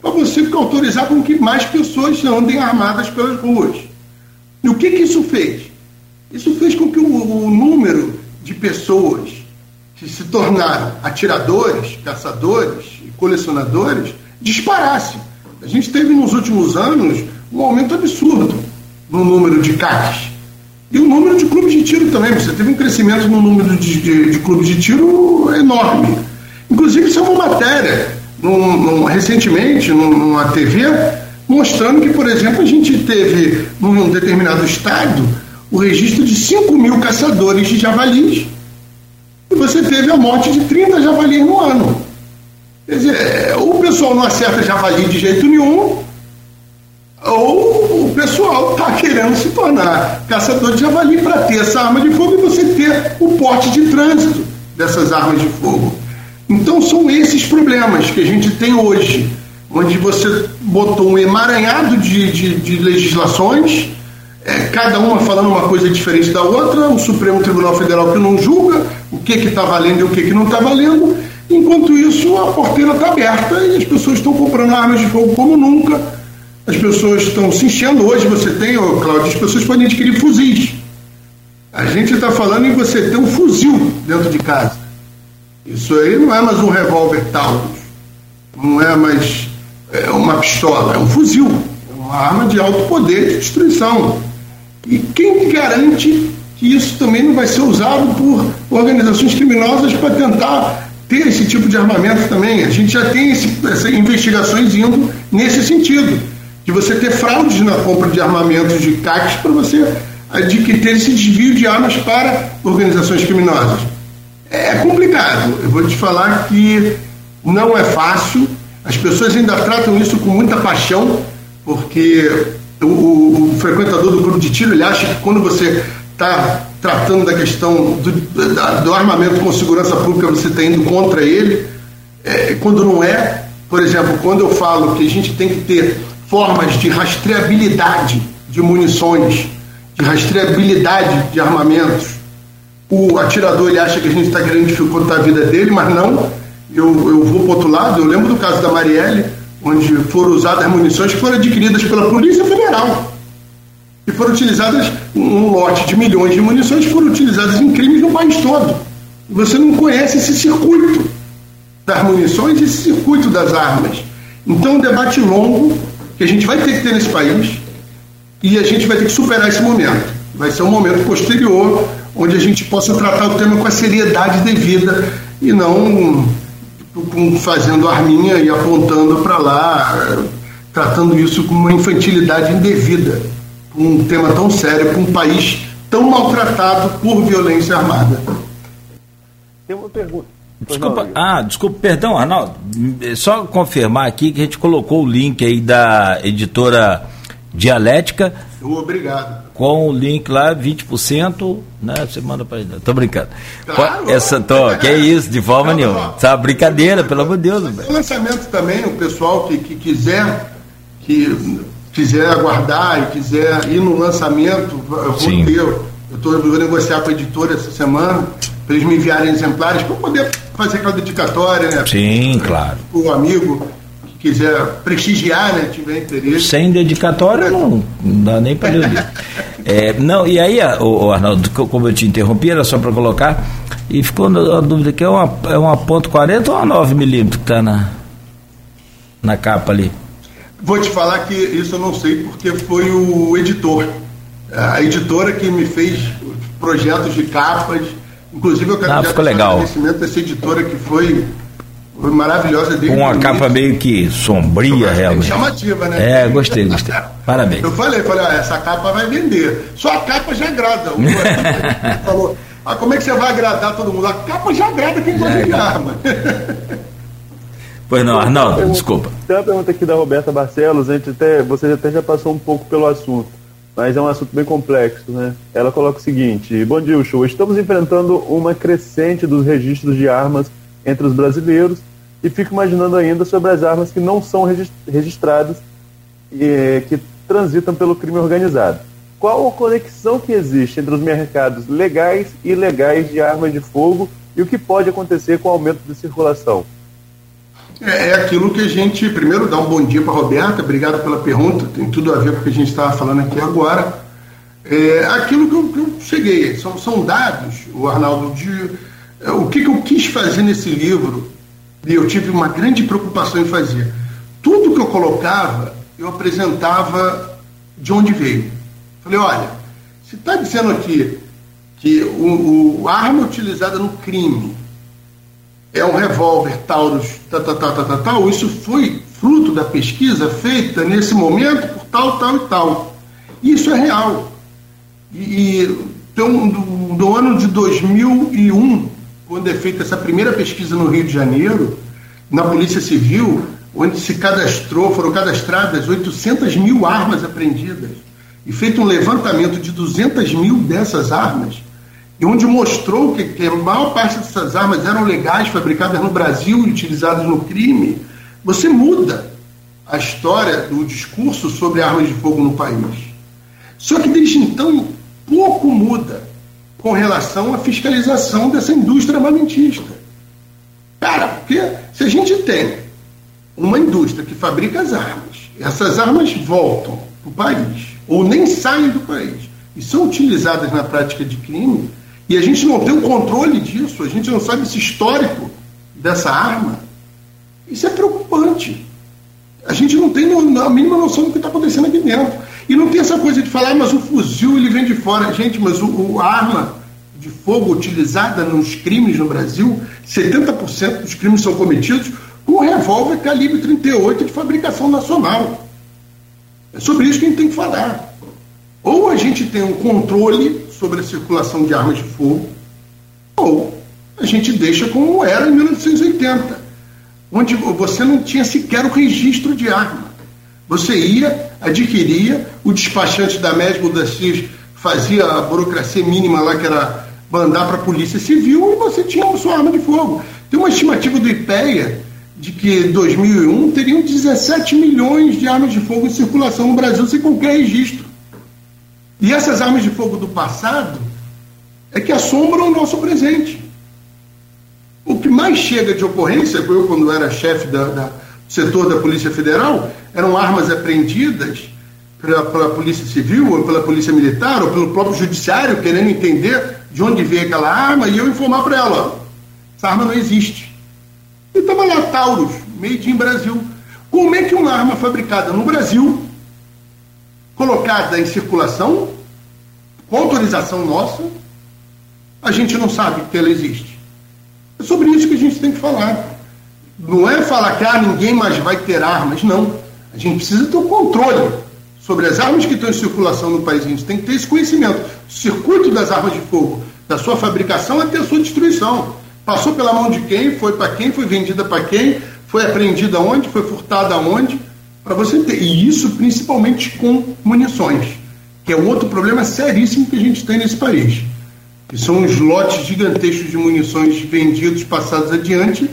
para você autorizar com que mais pessoas andem armadas pelas ruas. E o que, que isso fez? Isso fez com que o, o número de pessoas que se tornaram atiradores, caçadores e colecionadores disparasse. A gente teve nos últimos anos um aumento absurdo no número de CACs. E o número de clubes de tiro também. Você teve um crescimento no número de, de, de clubes de tiro enorme. Inclusive, isso é uma matéria, num, num, recentemente, numa TV, mostrando que, por exemplo, a gente teve, num determinado estado, o registro de 5 mil caçadores de javalis e você teve a morte de 30 javalis no ano. Quer dizer, é, o pessoal não acerta javali de jeito nenhum, ou o pessoal está querendo se tornar caçador de javali para ter essa arma de fogo e você ter o porte de trânsito dessas armas de fogo. Então são esses problemas que a gente tem hoje, onde você botou um emaranhado de, de, de legislações é, cada uma falando uma coisa diferente da outra, o Supremo Tribunal Federal que não julga o que está valendo e o que, que não está valendo. Enquanto isso, a porteira está aberta e as pessoas estão comprando armas de fogo como nunca. As pessoas estão se enchendo. Hoje você tem, oh, Cláudio, as pessoas podem adquirir fuzis. A gente está falando em você ter um fuzil dentro de casa. Isso aí não é mais um revólver Taurus, não é mais é uma pistola, é um fuzil, é uma arma de alto poder de destruição. E quem garante que isso também não vai ser usado por organizações criminosas para tentar ter esse tipo de armamento também? A gente já tem esse, essas investigações indo nesse sentido, de você ter fraudes na compra de armamentos de CACs para você adquirir esse desvio de armas para organizações criminosas. É complicado. Eu vou te falar que não é fácil. As pessoas ainda tratam isso com muita paixão, porque o, o, o frequentador do grupo de tiro ele acha que quando você está tratando da questão do, do, armamento com segurança pública, você está indo contra ele, é, quando não é. Por exemplo, quando eu falo que a gente tem que ter formas de rastreabilidade de munições, de rastreabilidade de armamentos, o atirador ele acha que a gente está querendo dificultar a vida dele, mas não. Eu, eu vou para outro lado, eu lembro do caso da Marielle, onde foram usadas munições que foram adquiridas pela Polícia Federal e foram utilizadas, um lote de milhões de munições foram utilizadas em crimes no país todo. Você não conhece esse circuito das munições e esse circuito das armas. Então, um debate longo que a gente vai ter que ter nesse país e a gente vai ter que superar esse momento. Vai ser um momento posterior onde a gente possa tratar o tema com a seriedade devida e não fazendo arminha e apontando para lá, tratando isso com uma infantilidade indevida um tema tão sério para um país tão maltratado por violência armada. Tem uma pergunta. Desculpa, ah, desculpa, perdão, Arnaldo. Só confirmar aqui que a gente colocou o link aí da editora Dialética. Obrigado. Com o link lá, 20%, né? Você manda para ele. Tô brincando. Claro, Essa, tô, que é isso, de forma não, nenhuma. Não. Brincadeira, pelo amor de Deus. O lançamento também, o pessoal que, que quiser, que quiser aguardar e quiser ir no lançamento, eu vou Sim. ter. Eu estou vou negociar com a editora essa semana para eles me enviarem exemplares para poder fazer aquela dedicatória, né? Sim, claro. O amigo que quiser prestigiar, né? Tiver interesse. Sem dedicatória não, não dá nem para ler. *laughs* é, não, e aí, o, Arnaldo, como eu te interrompi, era só para colocar, e ficou a dúvida que é uma, é uma ponto .40 ou uma 9 milímetros que está na, na capa ali? Vou te falar que isso eu não sei porque foi o editor. A editora que me fez projetos de capas. Inclusive eu quero ah, ficou legal. agradecimento dessa editora que foi, foi maravilhosa Com uma capa meio que sombria, realmente. Chamativa, né? É, gostei, gostei. Parabéns. Eu falei, falei, ah, essa capa vai vender. Só a capa já agrada. O *laughs* falou, ah, como é que você vai agradar todo mundo? A capa já agrada quem gosta de arma. *laughs* Pois não, Arnaldo, desculpa. Tem uma pergunta aqui da Roberta Barcelos, a gente até, você até já passou um pouco pelo assunto, mas é um assunto bem complexo, né? Ela coloca o seguinte: Bom dia, show. Estamos enfrentando uma crescente dos registros de armas entre os brasileiros e fico imaginando ainda sobre as armas que não são registradas e que transitam pelo crime organizado. Qual a conexão que existe entre os mercados legais e ilegais de armas de fogo e o que pode acontecer com o aumento de circulação? É, é aquilo que a gente, primeiro, dá um bom dia para a Roberta, obrigado pela pergunta, tem tudo a ver com o que a gente estava falando aqui agora. É aquilo que eu, que eu cheguei, são, são dados, o Arnaldo, de é, o que, que eu quis fazer nesse livro, e eu tive uma grande preocupação em fazer. Tudo que eu colocava, eu apresentava de onde veio. Falei, olha, se está dizendo aqui que o, o, a arma utilizada no crime é um revólver Taurus, tal, tal, tal, tal, tal, isso foi fruto da pesquisa feita nesse momento por tal, tal e tal. Isso é real. E então, no, no ano de 2001, quando é feita essa primeira pesquisa no Rio de Janeiro, na Polícia Civil, onde se cadastrou, foram cadastradas 800 mil armas apreendidas, e feito um levantamento de 200 mil dessas armas, e onde mostrou que, que, a maior parte dessas armas eram legais, fabricadas no Brasil e utilizadas no crime, você muda a história do discurso sobre armas de fogo no país. Só que desde então pouco muda com relação à fiscalização dessa indústria armamentista. Cara, porque se a gente tem uma indústria que fabrica as armas, essas armas voltam para o país, ou nem saem do país, e são utilizadas na prática de crime, e a gente não tem o controle disso, a gente não sabe esse histórico dessa arma, isso é preocupante. A gente não tem a mínima noção do que está acontecendo aqui dentro. E não tem essa coisa de falar, ah, mas o fuzil ele vem de fora. Gente, mas o, o arma de fogo utilizada nos crimes no Brasil, 70% dos crimes são cometidos com revólver calibre 38 de fabricação nacional. É sobre isso que a gente tem que falar. Ou a gente tem um controle sobre a circulação de armas de fogo, ou a gente deixa como era em 1980, onde você não tinha sequer o registro de arma. Você ia, adquiria, o despachante da MESBO da CIS fazia a burocracia mínima lá, que era mandar para a Polícia Civil, e você tinha a sua arma de fogo. Tem uma estimativa do IPEA de que em 2001 teriam 17 milhões de armas de fogo em circulação no Brasil sem qualquer registro. E essas armas de fogo do passado é que assombram o nosso presente. O que mais chega de ocorrência, eu quando era chefe da, da, do setor da Polícia Federal, eram armas apreendidas pela, pela Polícia Civil, ou pela Polícia Militar, ou pelo próprio Judiciário, querendo entender de onde veio aquela arma, e eu informar para ela, essa arma não existe. E estava lá, Taurus, made in Brasil. Como é que uma arma fabricada no Brasil, colocada em circulação, com autorização nossa, a gente não sabe que ela existe? É sobre isso que a gente tem que falar. Não é falar que ah, ninguém mais vai ter armas, não. A gente precisa ter o controle sobre as armas que estão em circulação no país. A gente tem que ter esse conhecimento. O circuito das armas de fogo, da sua fabricação até a sua destruição. Passou pela mão de quem, foi para quem, foi vendida para quem, foi apreendida onde, foi furtada onde, para você ter. E isso principalmente com munições, que é outro problema seríssimo que a gente tem nesse país. Que são os lotes gigantescos de munições vendidos, passados adiante.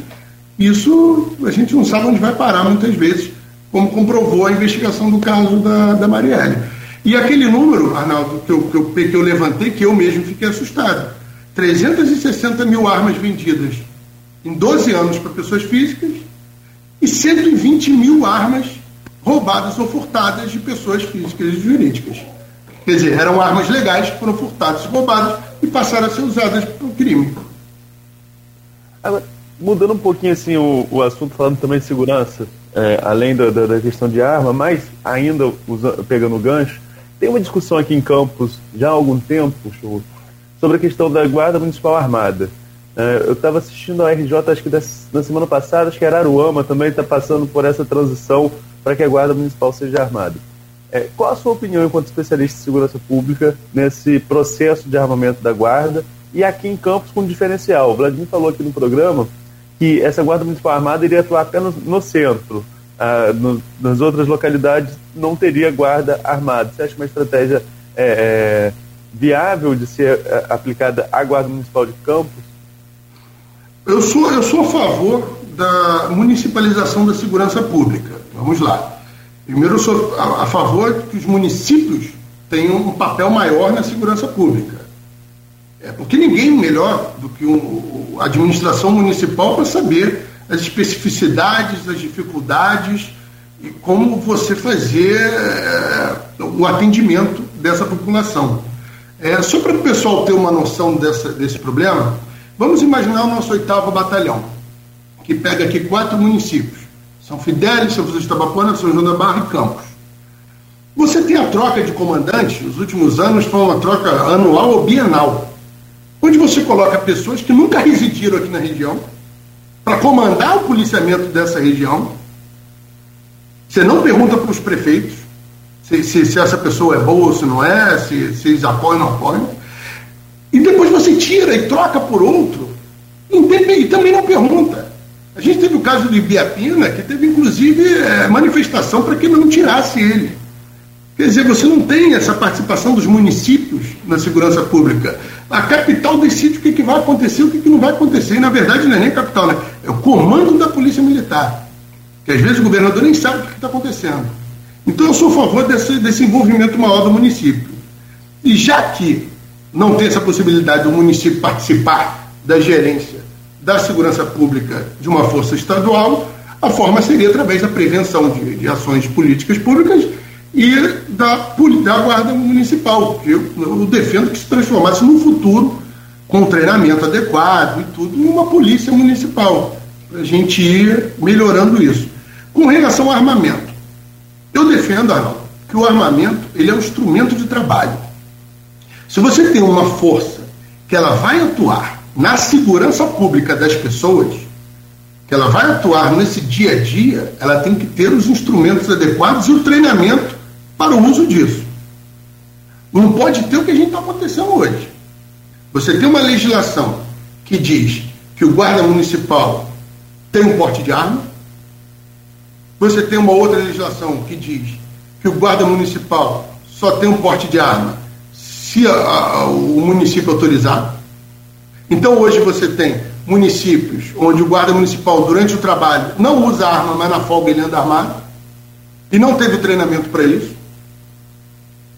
Isso a gente não sabe onde vai parar muitas vezes, como comprovou a investigação do caso da, da Marielle. E aquele número, Arnaldo, que eu, que, eu, que eu levantei, que eu mesmo fiquei assustado 360 mil armas vendidas em 12 anos para pessoas físicas e 120 mil armas roubadas ou furtadas de pessoas físicas e jurídicas. Quer dizer, eram armas legais que foram furtadas e roubadas e passaram a ser usadas para o crime. Mudando um pouquinho assim o, o assunto, falando também de segurança, é, além da, da, da, questão de arma, mas ainda pegando o gancho, tem uma discussão aqui em Campos já há algum tempo, show, sobre a questão da Guarda Municipal Armada. É, eu estava assistindo a RJ, acho que na semana passada, acho que Araruama também está passando por essa transição para que a Guarda Municipal seja armada. É, qual a sua opinião, enquanto especialista em segurança pública, nesse processo de armamento da Guarda e aqui em Campos com diferencial? O Vladimir falou aqui no programa que essa Guarda Municipal Armada iria atuar apenas no centro. Ah, no, nas outras localidades não teria guarda armada. Você acha uma estratégia é, é, viável de ser é, aplicada à Guarda Municipal de Campos? Eu sou, eu sou a favor da municipalização da segurança pública. Vamos lá. Primeiro, eu sou a, a favor que os municípios tenham um papel maior na segurança pública. É, porque ninguém melhor do que a administração municipal para saber as especificidades, as dificuldades e como você fazer é, o atendimento dessa população. É, só para o pessoal ter uma noção dessa, desse problema, vamos imaginar o nosso oitavo batalhão, que pega aqui quatro municípios: São Fidélis, São Francisco de Tabapana, São João da Barra e Campos. Você tem a troca de comandantes, nos últimos anos foi uma troca anual ou bienal, onde você coloca pessoas que nunca residiram aqui na região para comandar o policiamento dessa região. Você não pergunta para os prefeitos, se, se, se, essa pessoa é boa ou se não é, se, se eles apoiam ou não apoiam. E depois você tira e troca por outro, e também não pergunta. A gente teve o caso do Ibiapina, que teve inclusive é, manifestação para que não tirasse ele. Quer dizer, você não tem essa participação dos municípios na segurança pública. A capital decide o que, que vai acontecer e o que, que não vai acontecer. E, na verdade, não é nem a capital, né? é o comando da Polícia Militar. Que às vezes o governador nem sabe o que está acontecendo. Então eu sou a favor desse, desse envolvimento maior do município. E já que não tem essa possibilidade do município participar da gerência da segurança pública de uma força estadual, a forma seria através da prevenção de, de ações políticas públicas e da, da Guarda Municipal, eu, eu defendo que se transformasse no futuro, com treinamento adequado e tudo, numa polícia municipal, para a gente ir melhorando isso. Com relação ao armamento, eu defendo, Arnaldo, que o armamento ele é um instrumento de trabalho. Se você tem uma força que ela vai atuar na segurança pública das pessoas, que ela vai atuar nesse dia a dia, ela tem que ter os instrumentos adequados e o treinamento para o uso disso. Não pode ter o que a gente está acontecendo hoje. Você tem uma legislação que diz que o guarda municipal tem um porte de arma. Você tem uma outra legislação que diz que o guarda municipal só tem um porte de arma se a, a, o município autorizar. Então hoje você tem municípios onde o guarda municipal, durante o trabalho, não usa arma, mas na folga ele anda armado, e não teve treinamento para isso,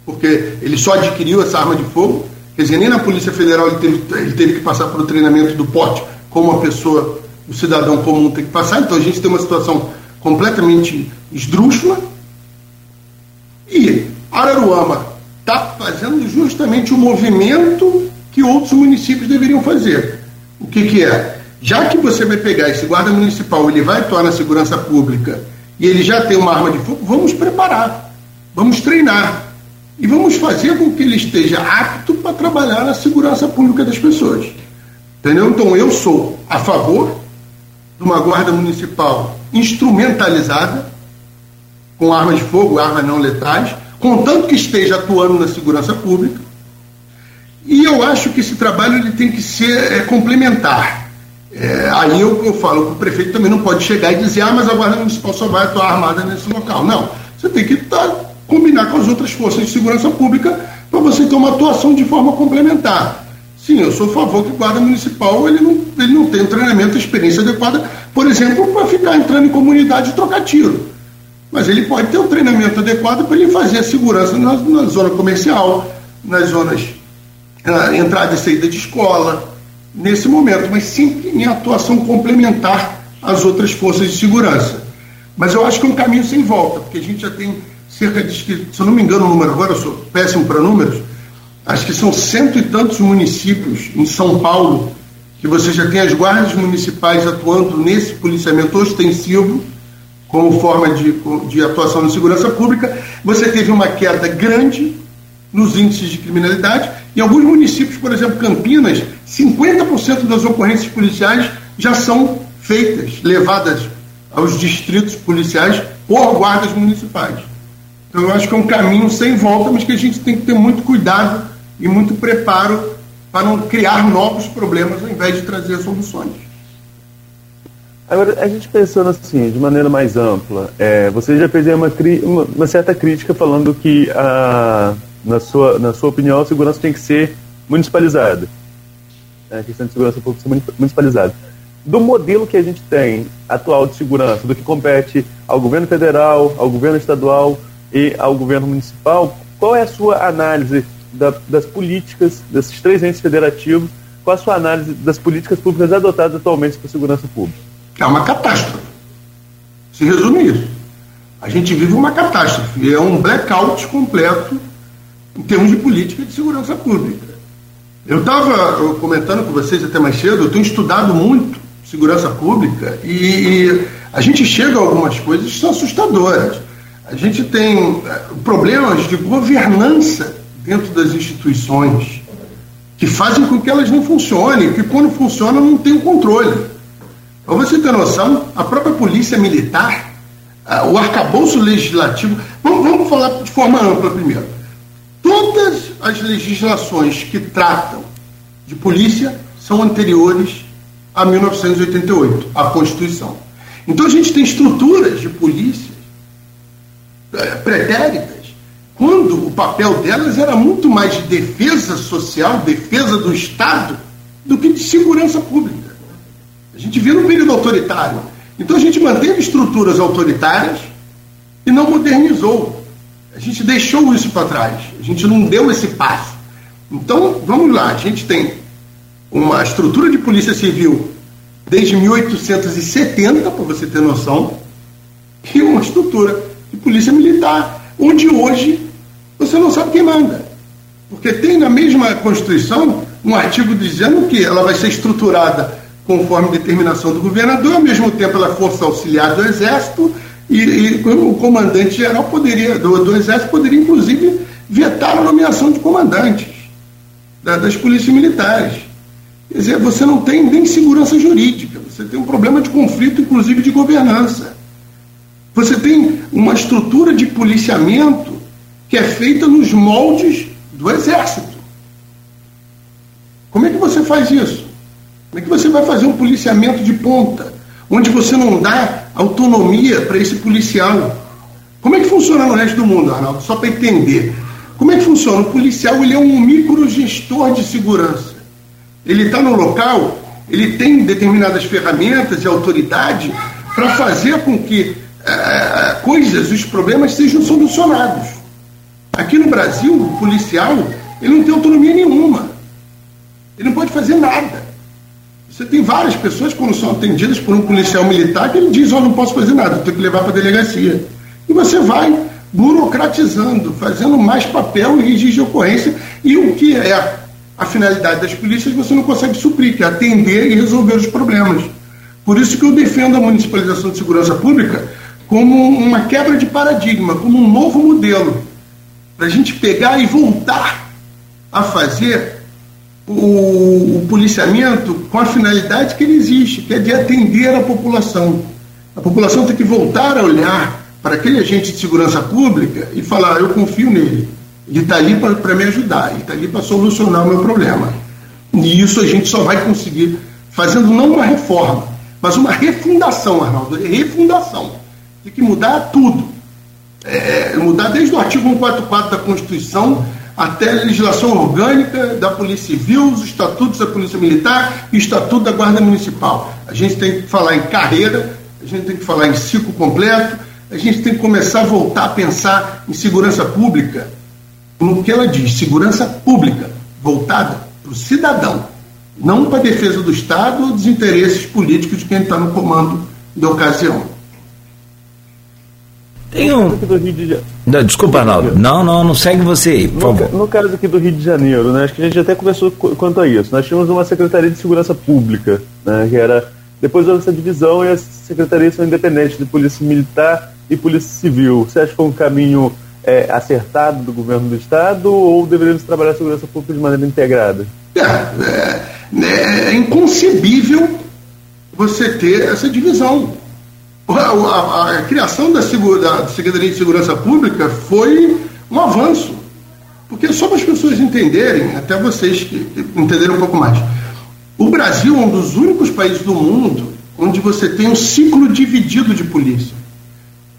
porque ele só adquiriu essa arma de fogo. Quer dizer, nem na Polícia Federal ele teve, ele teve que passar pelo treinamento do porte, como uma pessoa, o cidadão comum tem que passar. Então a gente tem uma situação completamente esdrúxula. E Araruama está fazendo justamente o movimento que outros municípios deveriam fazer. O que, que é? Já que você vai pegar esse guarda municipal, ele vai atuar na segurança pública e ele já tem uma arma de fogo, vamos preparar, vamos treinar e vamos fazer com que ele esteja apto para trabalhar na segurança pública das pessoas. Entendeu? Então eu sou a favor de uma guarda municipal instrumentalizada, com armas de fogo, armas não letais, contanto que esteja atuando na segurança pública. E eu acho que esse trabalho ele tem que ser é, complementar. É, aí eu, eu falo que o prefeito também não pode chegar e dizer, ah, mas a Guarda Municipal só vai atuar armada nesse local. Não. Você tem que tá, combinar com as outras forças de segurança pública para você ter uma atuação de forma complementar. Sim, eu sou a favor que o guarda municipal ele não, ele não um treinamento, experiência adequada, por exemplo, para ficar entrando em comunidade e trocar tiro. Mas ele pode ter um treinamento adequado para ele fazer a segurança na, na zona comercial, nas zonas entrada e saída de escola, nesse momento, mas sempre em atuação complementar às outras forças de segurança. Mas eu acho que é um caminho sem volta, porque a gente já tem cerca de, se eu não me engano o número agora, eu sou péssimo para números, acho que são cento e tantos municípios em São Paulo que você já tem as guardas municipais atuando nesse policiamento ostensivo como forma de, de atuação na segurança pública. Você teve uma queda grande nos índices de criminalidade. Em alguns municípios, por exemplo, Campinas, 50% das ocorrências policiais já são feitas, levadas aos distritos policiais por guardas municipais. Então, eu acho que é um caminho sem volta, mas que a gente tem que ter muito cuidado e muito preparo para não criar novos problemas ao invés de trazer soluções. Agora, a gente pensando assim, de maneira mais ampla, é, você já fez uma, uma, certa crítica falando que, a, na, sua, na sua opinião, a segurança tem que ser municipalizada. É, a questão de segurança pública ser municipalizada. Do modelo que a gente tem atual de segurança, do que compete ao governo federal, ao governo estadual e ao governo municipal, qual é a sua análise da, das políticas desses três entes federativos? Qual a sua análise das políticas públicas adotadas atualmente para a segurança pública? É uma catástrofe. Se resume isso. A gente vive uma catástrofe. É um blackout completo em termos de política de segurança pública. Eu estava comentando com vocês até mais cedo, eu tenho estudado muito segurança pública e, e a gente chega a algumas coisas que são assustadoras. A gente tem eh, problemas de governança dentro das instituições que fazem com que elas não funcionem, que quando funcionam não tem o controle. Para você ter noção, a própria polícia militar, o arcabouço legislativo, vamos, vamos falar de forma ampla primeiro. Todas as legislações que tratam de polícia são anteriores a 1988, a Constituição. Então a gente tem estruturas de polícia é, pretéritas quando o papel delas era muito mais de defesa social, defesa do Estado, do que de segurança pública. A gente vê no período autoritário. Então a gente manteve estruturas autoritárias e não modernizou. A gente deixou isso para trás. A gente não deu esse passo. Então, vamos lá, a gente tem uma estrutura de polícia civil desde 1870, para você ter noção, e uma estrutura de polícia militar onde hoje você não sabe quem manda. Porque tem na mesma Constituição um artigo dizendo que ela vai ser estruturada conforme determinação do governador, ao mesmo tempo ela é força auxiliar do Exército, e, e o comandante geral poderia, do, do, Exército poderia, inclusive, vetar a nomeação de comandantes da, das polícias militares. Quer dizer, você não tem nem segurança jurídica, você tem um problema de conflito, inclusive de governança. Você tem uma estrutura de policiamento que é feita nos moldes do exército. Como é que você faz isso? Como é que você vai fazer um policiamento de ponta, onde você não dá autonomia para esse policial? Como é que funciona no resto do mundo, Arnaldo? Só para entender. Como é que funciona? O policial ele é um microgestor de segurança. Ele está no local, ele tem determinadas ferramentas e autoridade para fazer com que é, coisas, os problemas sejam solucionados. Aqui no Brasil, o policial ele não tem autonomia nenhuma. Ele não pode fazer nada. Você tem várias pessoas, quando são atendidas por um policial militar, que ele diz: Ó, oh, não posso fazer nada, tenho que levar para a delegacia. E você vai burocratizando, fazendo mais papel e de ocorrência. E o que é a, a finalidade das polícias você não consegue suprir, que é atender e resolver os problemas. Por isso que eu defendo a municipalização de segurança pública como uma quebra de paradigma, como um novo modelo, para a gente pegar e voltar a fazer o, o, policiamento com a finalidade que ele existe, que é de atender a população. A população tem que voltar a olhar para aquele agente de segurança pública e falar: eu confio nele, ele está ali para me ajudar, ele está ali para solucionar o meu problema. E isso a gente só vai conseguir fazendo não uma reforma, mas uma refundação, Arnaldo, refundação. Tem que mudar tudo. É, mudar desde o artigo 144 da Constituição até a legislação orgânica da Polícia Civil, os estatutos da Polícia Militar e o estatuto da Guarda Municipal. A gente tem que falar em carreira, a gente tem que falar em ciclo completo, a gente tem que começar a voltar a pensar em segurança pública, no que ela diz, segurança pública, voltada para o cidadão, não para a defesa do Estado ou dos interesses políticos de quem está no comando da ocasião. Tem um. Não, desculpa, Arnaldo. Não, não, não segue você aí, por no, favor. No caso aqui do Rio de Janeiro, né, acho que a gente até conversou quanto a isso. Nós tínhamos uma Secretaria de Segurança Pública, né, que era. Depois houve essa divisão e as secretarias são independentes de Polícia Militar e Polícia Civil. Você acha que foi um caminho é, acertado do governo do Estado ou deveríamos trabalhar a segurança pública de maneira integrada? É, é, é inconcebível você ter essa divisão a, a, a criação da, da Secretaria de Segurança Pública foi um avanço. Porque só para as pessoas entenderem, até vocês que entenderem um pouco mais, o Brasil é um dos únicos países do mundo onde você tem um ciclo dividido de polícia.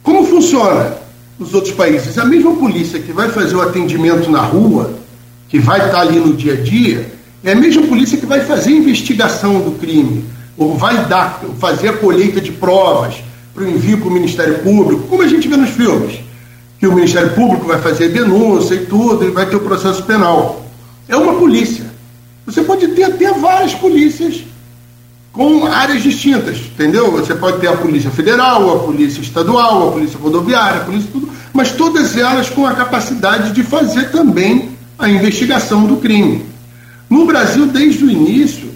Como funciona nos outros países? A mesma polícia que vai fazer o atendimento na rua, que vai estar ali no dia a dia, é a mesma polícia que vai fazer a investigação do crime, ou vai dar, fazer a colheita de provas, para o envio para o Ministério Público, como a gente vê nos filmes, que o Ministério Público vai fazer denúncia e tudo, e vai ter o processo penal. É uma polícia. Você pode ter até várias polícias com áreas distintas, entendeu? Você pode ter a Polícia Federal, a Polícia Estadual, a Polícia Rodoviária, a Polícia tudo, mas todas elas com a capacidade de fazer também a investigação do crime. No Brasil, desde o início,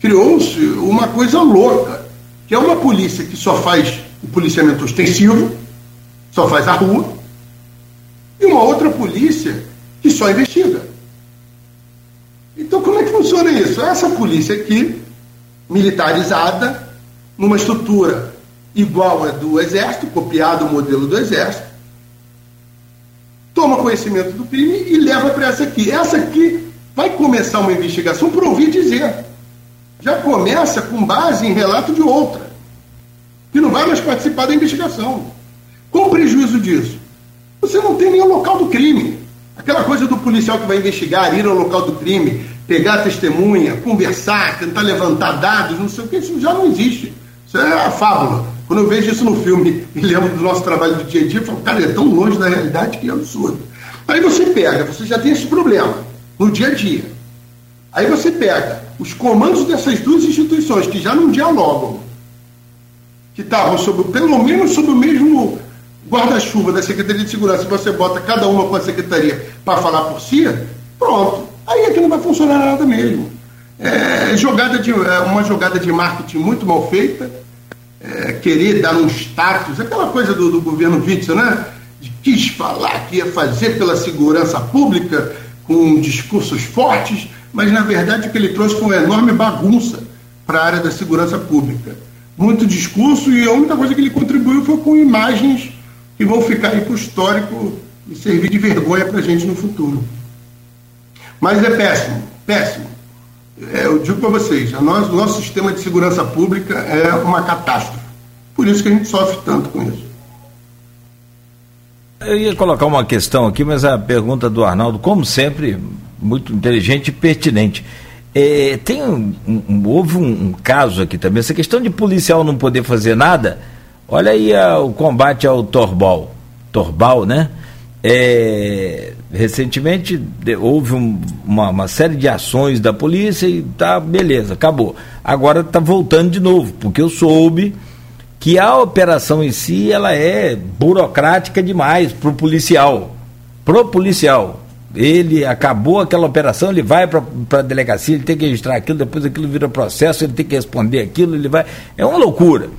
criou-se uma coisa louca, que é uma polícia que só faz o policiamento ostensivo, só faz a rua, e uma outra polícia que só investiga. Então, como é que funciona isso? Essa polícia aqui, militarizada, numa estrutura igual a do Exército, copiado o modelo do Exército, toma conhecimento do crime e leva para essa aqui. Essa aqui vai começar uma investigação por ouvir dizer. Já começa com base em relato de outra que não vai mais participar da investigação. O prejuízo disso? Você não tem nem o local do crime. Aquela coisa do policial que vai investigar, ir ao local do crime, pegar testemunha, conversar, tentar levantar dados, não sei o que, isso já não existe. Isso é a fábula. Quando eu vejo isso no filme e lembro do nosso trabalho do dia a dia, eu falo, cara, é tão longe da realidade que é absurdo. Aí você pega, você já tem esse problema no dia a dia. Aí você pega os comandos dessas duas instituições que já não dialogam, que estavam sob, pelo menos sob o mesmo guarda-chuva da Secretaria de Segurança, se você bota cada uma com a secretaria para falar por si, pronto. Aí que não vai funcionar nada mesmo. É, jogada de, é uma jogada de marketing muito mal feita, é, querer dar um status, aquela coisa do, do governo Witzel, né? De quis falar que ia fazer pela segurança pública com discursos fortes, mas na verdade o que ele trouxe foi uma enorme bagunça para a área da segurança pública muito discurso e a única coisa que ele contribuiu foi com imagens que vão ficar aí para o histórico e servir de vergonha para a gente no futuro. Mas é péssimo, péssimo. É, eu digo para vocês, o nosso sistema de segurança pública é uma catástrofe. Por isso que a gente sofre tanto com isso. Eu ia colocar uma questão aqui, mas a pergunta do Arnaldo, como sempre, muito inteligente e pertinente. É, tem um, um, houve um, um, caso aqui também, essa questão de policial não poder fazer nada. Olha aí a, o combate ao Torbal, Torbal, né? É, recentemente de, houve uma, uma, série de ações da polícia e tá beleza, acabou. Agora está voltando de novo, porque eu soube que a operação em si ela é burocrática demais para o policial, pro policial. Ele acabou aquela operação, ele vai para a delegacia, ele tem que registrar aquilo, depois aquilo vira processo, ele tem que responder aquilo, ele vai. É uma loucura.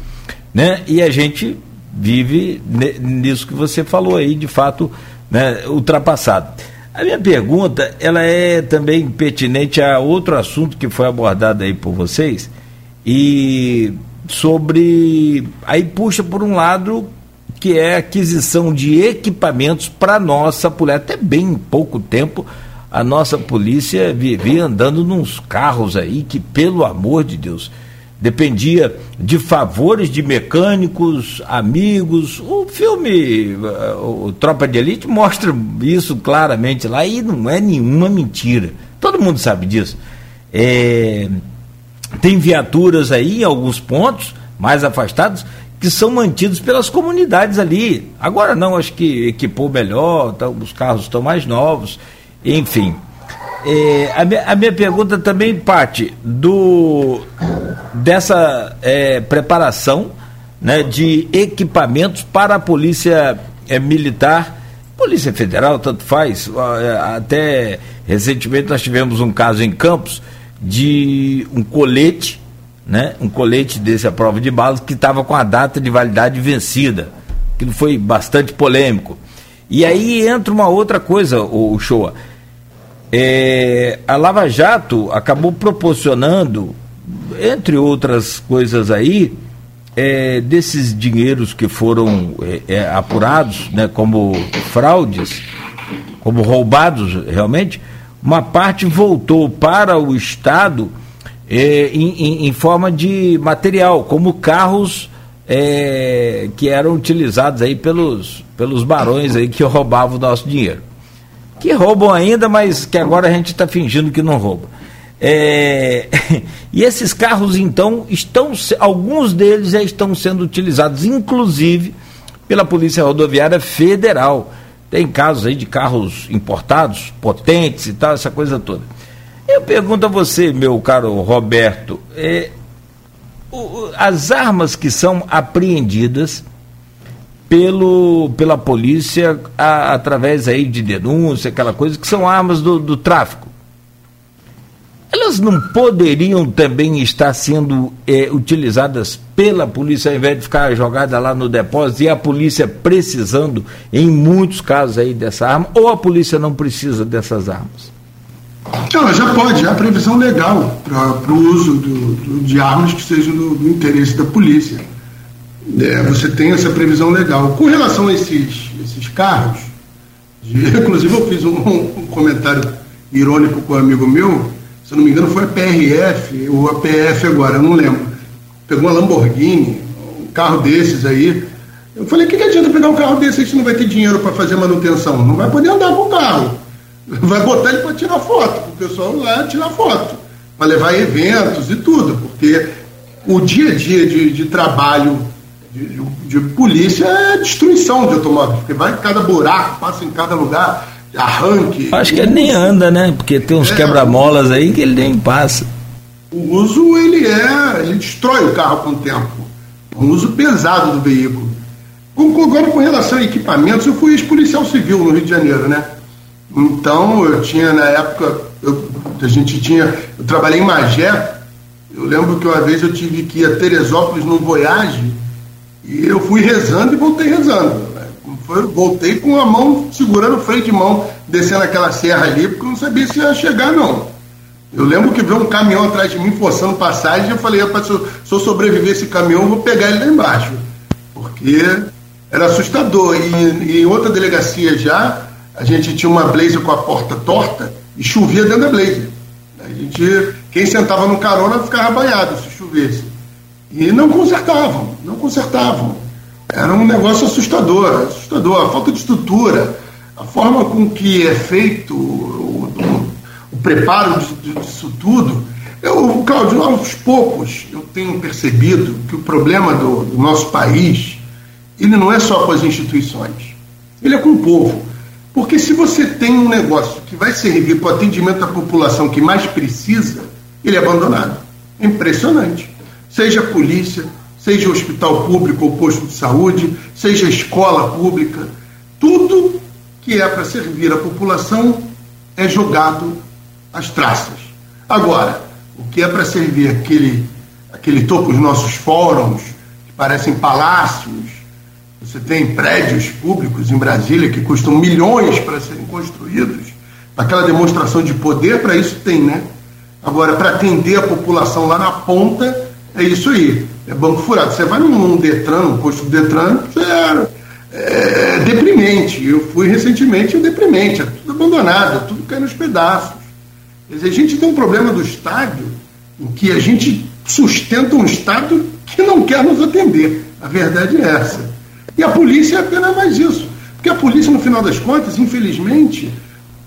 Né? E a gente vive nisso que você falou aí, de fato, né, ultrapassado. A minha pergunta, ela é também pertinente a outro assunto que foi abordado aí por vocês, e sobre. Aí puxa por um lado que é aquisição de equipamentos para nossa polícia. Até bem pouco tempo a nossa polícia vivia andando nos carros aí que, pelo amor de Deus, dependia de favores de mecânicos, amigos. O filme o Tropa de Elite mostra isso claramente lá e não é nenhuma mentira. Todo mundo sabe disso. É, tem viaturas aí em alguns pontos mais afastados que são mantidos pelas comunidades ali. Agora não, acho que equipou melhor, tá, os carros estão mais novos, enfim. É, a, minha, a, minha, pergunta também parte do dessa é, preparação né, de equipamentos para a polícia é, militar, polícia federal, tanto faz. É, até recentemente nós tivemos um caso em Campos de um colete, né, um colete desse à prova de balas que estava com a data de validade vencida. Aquilo foi bastante polêmico. E aí entra uma outra coisa, o, o. É, a Lava Jato acabou proporcionando, entre outras coisas aí, é, desses dinheiros que foram é, é apurados né, como fraudes, como roubados realmente, uma parte voltou para o Estado é, em, em, em, forma de material, como carros é, que eram utilizados aí pelos, pelos barões aí que *laughs* roubavam o nosso dinheiro. Que roubam ainda, mas que agora a gente está fingindo que não rouba. É, *laughs* e esses carros, então, estão, alguns deles já estão sendo utilizados, inclusive, pela Polícia Rodoviária Federal tem casos aí de carros importados, potentes e tal, essa coisa toda. Eu pergunto a você, meu caro Roberto, é, o, as armas que são apreendidas pelo, pela polícia a, através aí de denúncia, aquela coisa, que são armas do, do tráfico elas não poderiam também estar sendo é, utilizadas pela polícia ao invés de ficar jogada lá no depósito e a polícia precisando, em muitos casos aí, dessa arma, ou a polícia não precisa dessas armas? Não, já pode, há previsão legal para o uso do, do, de armas que sejam do, do interesse da polícia. É, você tem essa previsão legal. Com relação a esses, esses carros, de, *laughs* inclusive eu fiz um, um comentário irônico com um amigo meu, se não me engano, foi a PRF, ou a PF agora, eu não lembro. Pegou uma Lamborghini, um carro desses aí. Eu falei, o que, que adianta pegar um carro desse se não vai ter dinheiro para fazer manutenção? Não vai poder andar com o carro. Vai botar ele para tirar foto, o pessoal lá tirar foto, para levar eventos e tudo, porque o dia a dia de, de trabalho de, de, de, polícia é destruição de automóveis, porque vai em cada buraco, passa em cada lugar arranque. Acho que ele nem anda, né? Porque tem uns é, quebra-molas aí que ele nem passa. O uso, ele é. Ele destrói o carro com o tempo. Um uso pesado do veículo. Agora, com relação a equipamentos, eu fui ex-policial civil no Rio de Janeiro, né? Então, eu tinha, na época, eu, a gente tinha. Eu trabalhei em Magé. Eu lembro que uma vez eu tive que ir a Teresópolis num Voyage e eu fui rezando e voltei rezando. Foi, voltei com a mão segurando o freio de mão, descendo aquela serra ali, porque eu não sabia se ia chegar, não. Eu lembro que veio um caminhão atrás de mim forçando passagem eu falei, se eu, se eu sobreviver esse caminhão, eu vou pegar ele lá embaixo. Porque era assustador. E, e em outra delegacia já, a gente tinha uma blazer com a porta torta e chovia dentro da blazer. A gente Quem sentava no carona ficava banhado se chovesse. E não consertavam, não consertavam. Era um negócio assustador, assustador. A falta de estrutura, a forma com que é feito o, o, o preparo disso tudo. Eu, Cláudio, aos poucos eu tenho percebido que o problema do, do nosso país ele não é só com as instituições, ele é com o povo. Porque se você tem um negócio que vai servir para o atendimento da população que mais precisa, ele é abandonado. É impressionante. Seja polícia, seja hospital público ou posto de saúde, seja escola pública, tudo que é para servir a população é jogado às traças. Agora, o que é para servir aquele, aquele topo dos nossos fóruns, que parecem palácios, você tem prédios públicos em Brasília que custam milhões para serem construídos, aquela demonstração de poder, para isso tem, né? Agora, para atender a população lá na ponta, é isso aí. É banco furado. Você vai num Detran, num posto do Detran, é, é deprimente. Eu fui recentemente é deprimente, é tudo abandonado, é tudo cai nos pedaços. Quer dizer, a gente tem um problema do estádio em que a gente sustenta um Estado que não quer nos atender. A verdade é essa. E a polícia é apenas mais isso. Porque a polícia, no final das contas, infelizmente,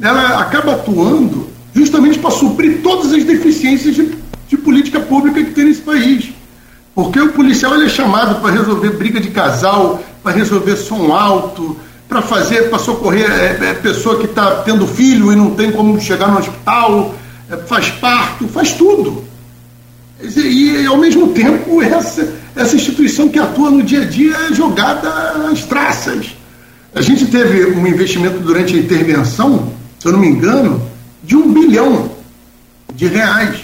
ela acaba atuando justamente para suprir todas as deficiências de, de, política pública que tem nesse país. Porque o policial ele é chamado para resolver briga de casal, para resolver som alto, para fazer, para socorrer é, é, pessoa que está tendo filho e não tem como chegar no hospital, é, faz parto, faz tudo. E, e ao mesmo tempo essa, essa instituição que atua no dia a dia é jogada às traças. A gente teve um investimento durante a intervenção, se eu não me engano, de um bilhão de reais.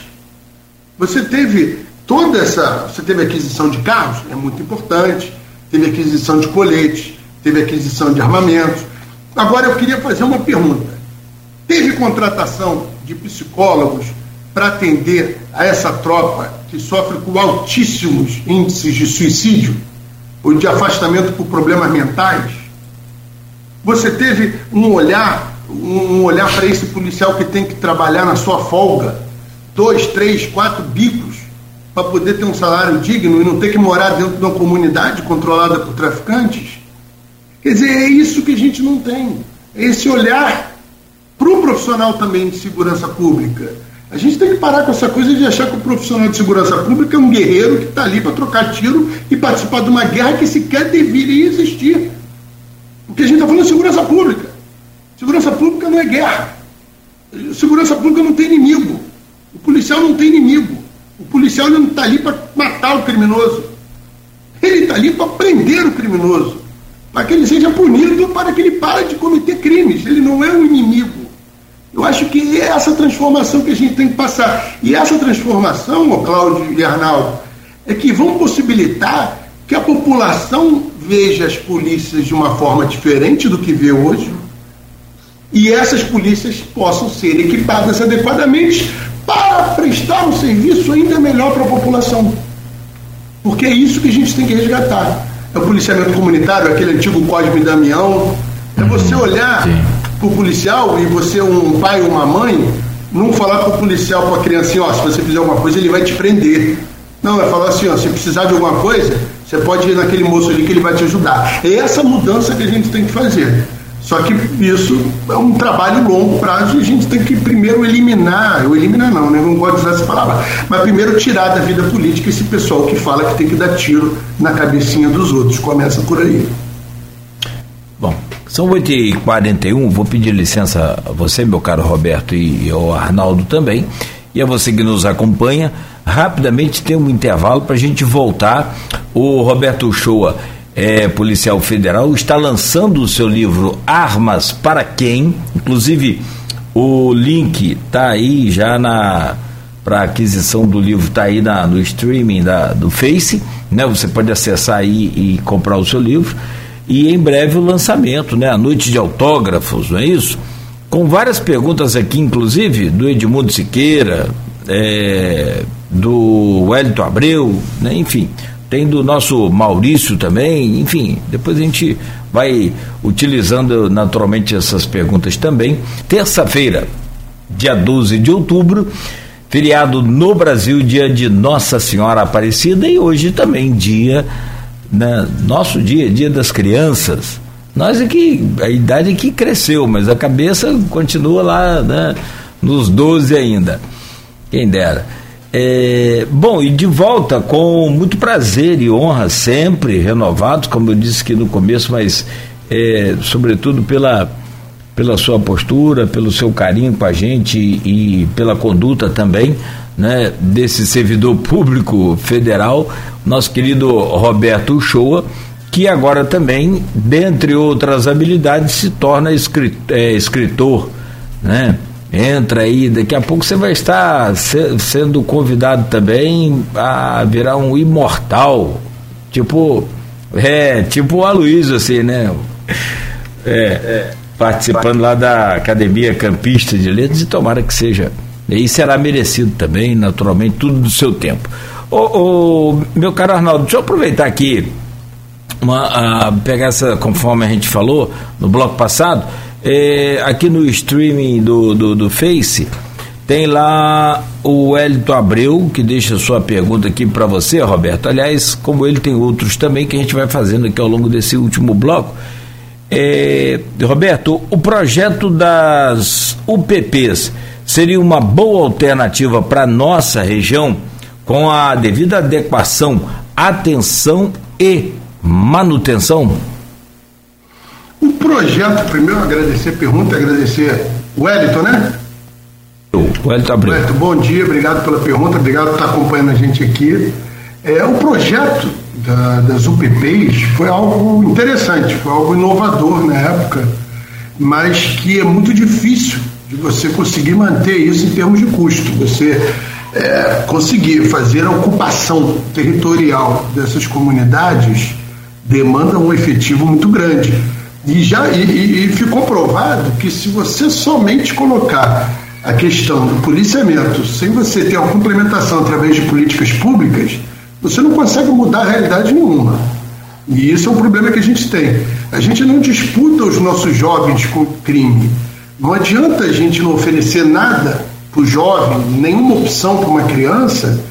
Você teve toda essa. Você teve aquisição de carros, é muito importante, teve aquisição de coletes, teve aquisição de armamentos. Agora eu queria fazer uma pergunta. Teve contratação de psicólogos para atender a essa tropa que sofre com altíssimos índices de suicídio ou de afastamento por problemas mentais? Você teve um olhar um olhar para esse policial que tem que trabalhar na sua folga, dois, três, quatro bicos, para poder ter um salário digno e não ter que morar dentro de uma comunidade controlada por traficantes? Quer dizer, é isso que a gente não tem. É esse olhar para o profissional também de segurança pública. A gente tem que parar com essa coisa de achar que o profissional de segurança pública é um guerreiro que está ali para trocar tiro e participar de uma guerra que sequer deveria existir. Porque a gente está falando de segurança pública. Segurança pública não é guerra. Segurança pública não tem inimigo. O policial não tem inimigo. O policial não está ali para matar o criminoso. Ele está ali para prender o criminoso. Para que ele seja punido, para que ele pare de cometer crimes. Ele não é um inimigo. Eu acho que é essa transformação que a gente tem que passar. E essa transformação, oh, Cláudio e Arnaldo, é que vão possibilitar que a população veja as polícias de uma forma diferente do que vê hoje e essas polícias possam ser equipadas adequadamente para prestar um serviço ainda melhor para a população. Porque é isso que a gente tem que resgatar. É o policiamento comunitário, aquele antigo Cosme Damião. É você olhar para o policial e você, um pai ou uma mãe, não falar para o policial, para a criancinha, ó, se você fizer alguma coisa, ele vai te prender. Não, é falar assim, ó, se precisar de alguma coisa, você pode ir naquele moço ali que ele vai te ajudar. É essa mudança que a gente tem que fazer. Só que isso é um trabalho longo prazo e a gente tem que primeiro eliminar, eu eliminar não, né? não gosto de usar essa palavra, mas primeiro tirar da vida política esse pessoal que fala que tem que dar tiro na cabecinha dos outros. Começa por aí. Bom, são 8h41, vou pedir licença a você, meu caro Roberto, e ao Arnaldo também, e a você que nos acompanha. Rapidamente tem um intervalo para a gente voltar. O Roberto Shoa é, policial federal, está lançando o seu livro Armas para Quem. Inclusive, o link está aí já na para aquisição do livro está aí na, no streaming da, do Face, né? Você pode acessar aí e comprar o seu livro. E em breve o lançamento, né? A noite de autógrafos, não é isso? Com várias perguntas aqui, inclusive, do Edmundo Siqueira, é, do Wellington Abreu, né? enfim, tem do nosso Maurício também, enfim, depois a gente vai utilizando naturalmente essas perguntas também. Terça-feira, dia 12 de outubro, feriado no Brasil, dia de Nossa Senhora Aparecida e hoje também dia, né, nosso dia, dia das crianças. Nós é que, a idade é que cresceu, mas a cabeça continua lá, né, nos 12 ainda. Quem dera. É, bom, e de volta com muito prazer e honra, sempre renovados, como eu disse aqui no começo, mas é, sobretudo pela pela sua postura, pelo seu carinho com a gente e, e pela conduta também, né, desse servidor *laughs* público federal, nosso querido Roberto Uchoa, que agora também, dentre outras habilidades, se torna escritor, é, escritor né? Entra aí, daqui a pouco você vai estar se, sendo convidado também a virar um imortal, tipo, é, tipo o Aloysio, assim, né? É, é participando lá da Academia Campista de Letras e tomara que seja. E será merecido também, naturalmente, tudo do seu tempo. Ô, ô meu caro Arnaldo, deixa eu aproveitar aqui, uma, pegar essa, conforme a gente falou no bloco passado, é, aqui no streaming do, do, do Face, tem lá o Hélito Abreu, que deixa sua pergunta aqui para você, Roberto. Aliás, como ele tem outros também que a gente vai fazendo aqui ao longo desse último bloco. É, Roberto, o projeto das UPPs seria uma boa alternativa para nossa região com a devida adequação, atenção e manutenção? O projeto, primeiro agradecer a pergunta, agradecer o Wellington, né? O Wellington Abreu. Wellington, bom dia, obrigado pela pergunta, obrigado por estar acompanhando a gente aqui. É, o projeto da, das UPPs foi algo interessante, foi algo inovador na época, mas que é muito difícil de você conseguir manter isso em termos de custo. Você é, conseguir fazer a ocupação territorial dessas comunidades demanda um efetivo muito grande. E, já, e, e ficou provado que se você somente colocar a questão do policiamento sem você ter uma complementação através de políticas públicas, você não consegue mudar a realidade nenhuma. E isso é um problema que a gente tem. A gente não disputa os nossos jovens com crime. Não adianta a gente não oferecer nada para o jovem, nenhuma opção para uma criança,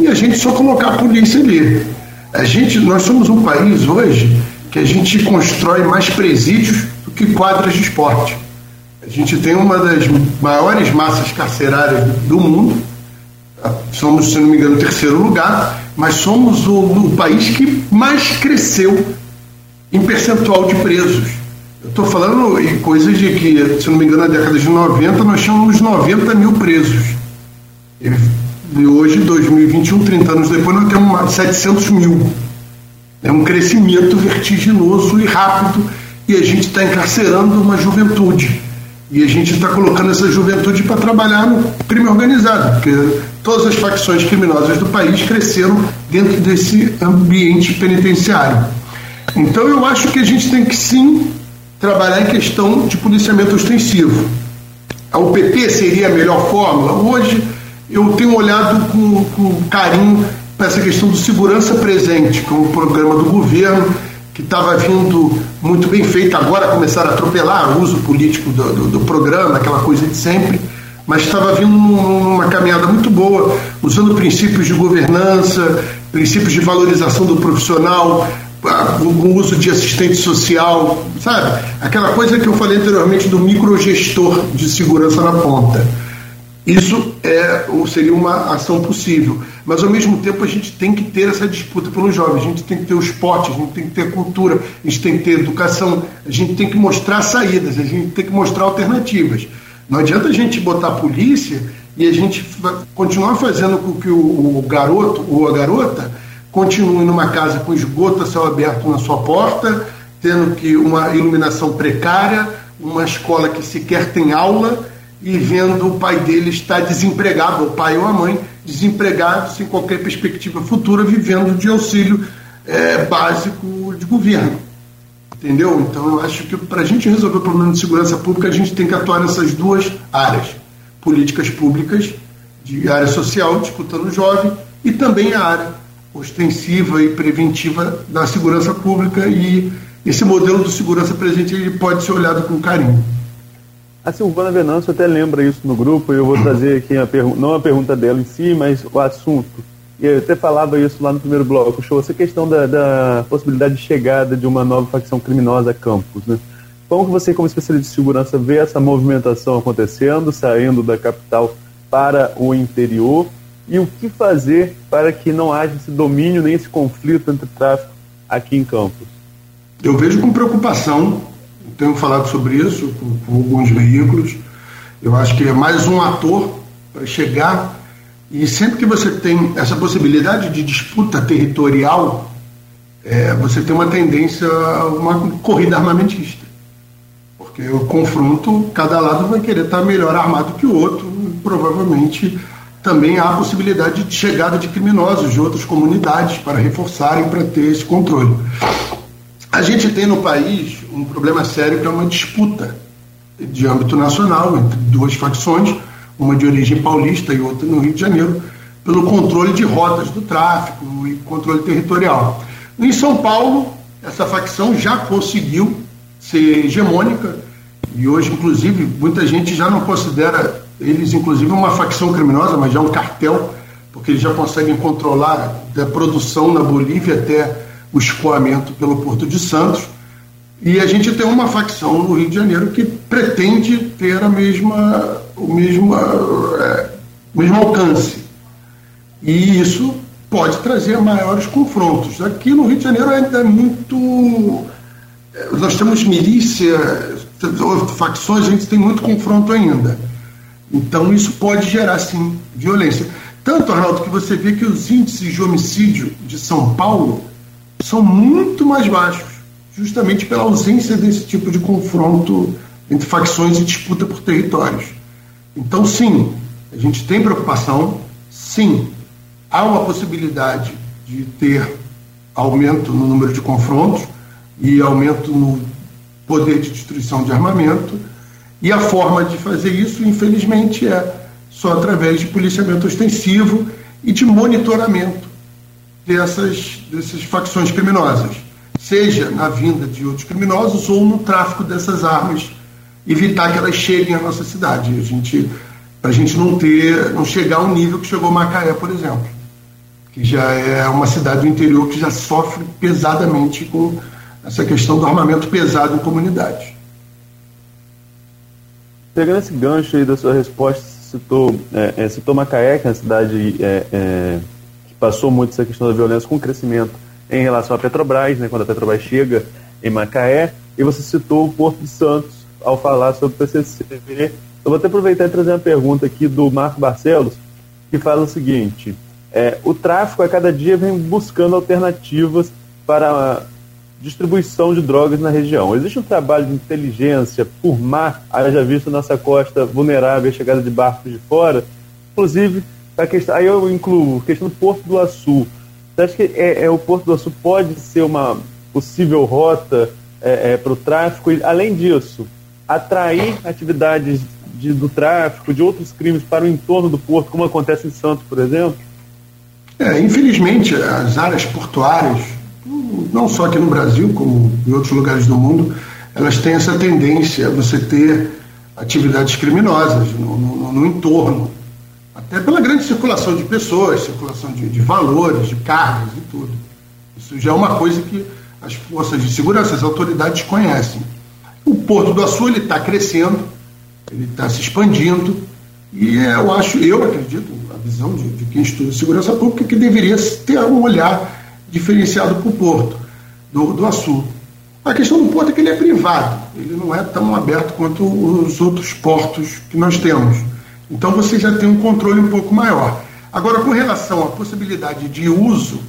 e a gente só colocar a polícia ali. A gente, nós somos um país hoje que a gente constrói mais presídios do que quadras de esporte. A gente tem uma das maiores massas carcerárias do mundo, somos, se não me engano, terceiro lugar, mas somos o, o país que mais cresceu em percentual de presos. Eu estou falando em coisas de que, se não me engano, na década de 90 nós tínhamos 90 mil presos. E hoje, 2021, 30 anos depois, nós temos 700 mil. É um crescimento vertiginoso e rápido e a gente está encarcerando uma juventude. E a gente está colocando essa juventude para trabalhar no crime organizado, porque todas as facções criminosas do país cresceram dentro desse ambiente penitenciário. Então eu acho que a gente tem que sim trabalhar em questão de policiamento ostensivo. A UPP seria a melhor fórmula? Hoje eu tenho olhado com, com carinho para essa questão do segurança presente, com o programa do governo, que estava vindo muito bem feito, agora começaram a atropelar o uso político do, do, do programa, aquela coisa de sempre, mas estava vindo numa caminhada muito boa, usando princípios de governança, princípios de valorização do profissional, o uso de assistente social, sabe? Aquela coisa que eu falei anteriormente do microgestor de segurança na ponta. Isso é, seria uma ação possível. Mas, ao mesmo tempo, a gente tem que ter essa disputa pelos jovens. A gente tem que ter o esporte, a gente tem que ter cultura, a gente tem que ter educação, a gente tem que mostrar saídas, a gente tem que mostrar alternativas. Não adianta a gente botar a polícia e a gente continuar fazendo com que o, o garoto ou a garota continue numa casa com esgoto a céu aberto na sua porta, tendo que uma iluminação precária, uma escola que sequer tem aula e vendo o pai dele estar desempregado, o pai ou a mãe, desempregado, sem qualquer perspectiva futura, vivendo de auxílio é, básico de governo. Entendeu? Então eu acho que para a gente resolver o problema de segurança pública, a gente tem que atuar nessas duas áreas: políticas públicas, de área social, disputando o jovem, e também a área ostensiva e preventiva da segurança pública. E esse modelo de segurança presente ele pode ser olhado com carinho. A Silvana Venâncio até lembra isso no grupo, e eu vou trazer aqui, a não a pergunta dela em si, mas o assunto. E eu até falava isso lá no primeiro bloco, show, essa questão da, da possibilidade de chegada de uma nova facção criminosa a Campos, né? Como que você, como especialista de segurança, vê essa movimentação acontecendo, saindo da capital para o interior? E o que fazer para que não haja esse domínio nem esse conflito entre tráfico aqui em Campos? Eu vejo com preocupação, tenho falado sobre isso com, com alguns veículos. Eu acho que é mais um ator para chegar e sempre que você tem essa possibilidade de disputa territorial, é, você tem uma tendência a uma corrida armamentista. Porque o confronto, cada lado vai querer estar melhor armado que o outro, provavelmente também há a possibilidade de chegada de criminosos de outras comunidades para reforçarem, para ter esse controle. A gente tem no país um problema sério que é uma disputa de âmbito nacional entre duas facções, uma de origem paulista e outra no Rio de Janeiro, pelo controle de rotas do tráfico e controle territorial. Em São Paulo, essa facção já conseguiu ser hegemônica e hoje, inclusive, muita gente já não considera eles, inclusive, uma facção criminosa, mas já um cartel, porque eles já conseguem controlar da produção na Bolívia até o escoamento pelo Porto de Santos. E a gente tem uma facção no Rio de Janeiro que pretende ter a mesma, o mesmo, é, o mesmo alcance. E isso pode trazer maiores confrontos. Aqui no Rio de Janeiro ainda é muito. É, nós temos milícia, facções, a gente tem muito confronto ainda. Então isso pode gerar, sim, violência. Tanto, Arnaldo, que você vê que os índices de homicídio de São Paulo são muito mais baixos, justamente pela ausência desse tipo de confronto entre facções e disputa por territórios. Então, sim, a gente tem preocupação, sim, há uma possibilidade de ter aumento no número de confrontos e aumento no poder de destruição de armamento e a forma de fazer isso, infelizmente, é só através de policiamento ostensivo e de monitoramento dessas, dessas facções criminosas, seja na vinda de outros criminosos ou no tráfico dessas armas, evitar que elas cheguem à nossa cidade. A gente, a gente não ter, não chegar ao nível que chegou Macaé, por exemplo, que já é uma cidade do interior que já sofre pesadamente com essa questão do armamento pesado em comunidades pegando esse gancho aí da sua resposta, citou, é, é, citou Macaé, que é uma cidade é, é, que passou muito essa questão da violência com o crescimento em relação à Petrobras, né, quando a Petrobras chega em Macaé, e você citou o Porto de Santos ao falar sobre o PCC. Eu vou até aproveitar e trazer uma pergunta aqui do Marco Barcelos, que fala o seguinte: é, o tráfico a cada dia vem buscando alternativas para distribuição de drogas na região. Existe um trabalho de inteligência por mar, haja visto nossa costa vulnerável à chegada de barcos de fora, inclusive a questão, aí eu incluo a questão do Porto do Açu. Você acha que é, é o Porto do Açu pode ser uma possível rota é, é, para o tráfico e, além disso, atrair atividades de, do tráfico, de outros crimes para o entorno do porto, como acontece em Santos, por exemplo? É, infelizmente, as áreas portuárias não só aqui no Brasil, como em outros lugares do mundo, elas têm essa tendência a você ter atividades criminosas no, no, no entorno, até pela grande circulação de pessoas, circulação de, de, valores, de cargas e tudo. Isso já é uma coisa que as forças de segurança, as autoridades conhecem. O Porto do Açu está crescendo, ele está se expandindo, e eu acho, eu acredito, a visão de, de quem estuda segurança pública, que deveria ter um olhar diferenciado para o porto do, do Açu. A questão do porto é que ele é privado, ele não é tão aberto quanto os outros portos que nós temos. Então você já tem um controle um pouco maior. Agora, com relação à possibilidade de uso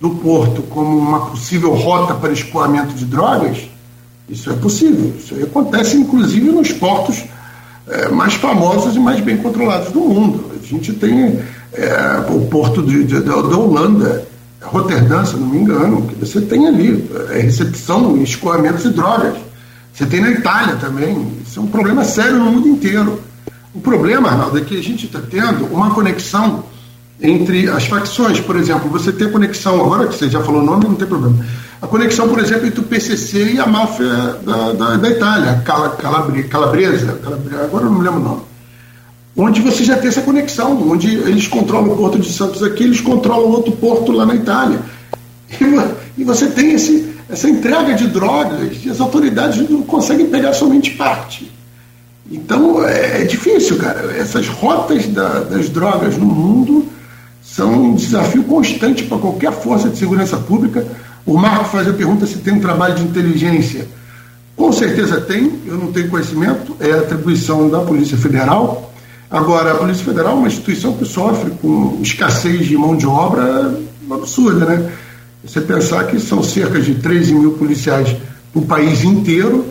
do porto como uma possível rota para escoamento de drogas, isso é possível. Isso acontece, inclusive, nos portos é, mais famosos e mais bem controlados do mundo. A gente tem é, o porto de, de, da Holanda, Roterdã, se não me engano, que você tem ali é recepção escoamento de drogas. Você tem na Itália também. Isso é um problema sério no mundo inteiro. O problema, Arnaldo, é que a gente está tendo uma conexão entre as facções. Por exemplo, você tem a conexão, agora que você já falou o nome, não tem problema. A conexão, por exemplo, entre o PCC e a máfia da, da, da Itália, Cal, Calabri, Calabresa, Calabria, agora eu não me lembro o nome. Onde você já tem essa conexão, onde eles controlam o porto de Santos aqui, eles controlam outro porto lá na Itália. E, e você tem esse, essa entrega de drogas e as autoridades não conseguem pegar somente parte. Então é, é difícil, cara. Essas rotas da, das drogas no mundo são um desafio constante para qualquer força de segurança pública. O Marco faz a pergunta se tem um trabalho de inteligência. Com certeza tem, eu não tenho conhecimento, é atribuição da Polícia Federal. Agora, a Polícia Federal é uma instituição que sofre com escassez de mão de obra absurda, né? Você pensar que são cerca de 13 mil policiais no país inteiro,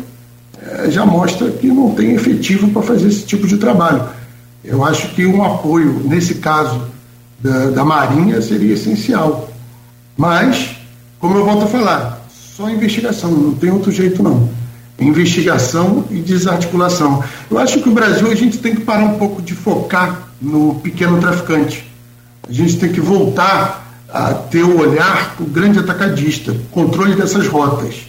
é, já mostra que não tem efetivo para fazer esse tipo de trabalho. Eu acho que um apoio, nesse caso, da, da Marinha seria essencial. Mas, como eu volto a falar, só investigação, não tem outro jeito não. Investigação e desarticulação. Eu acho que o Brasil a gente tem que parar um pouco de focar no pequeno traficante. A gente tem que voltar a ter o olhar o grande atacadista, controle dessas rotas.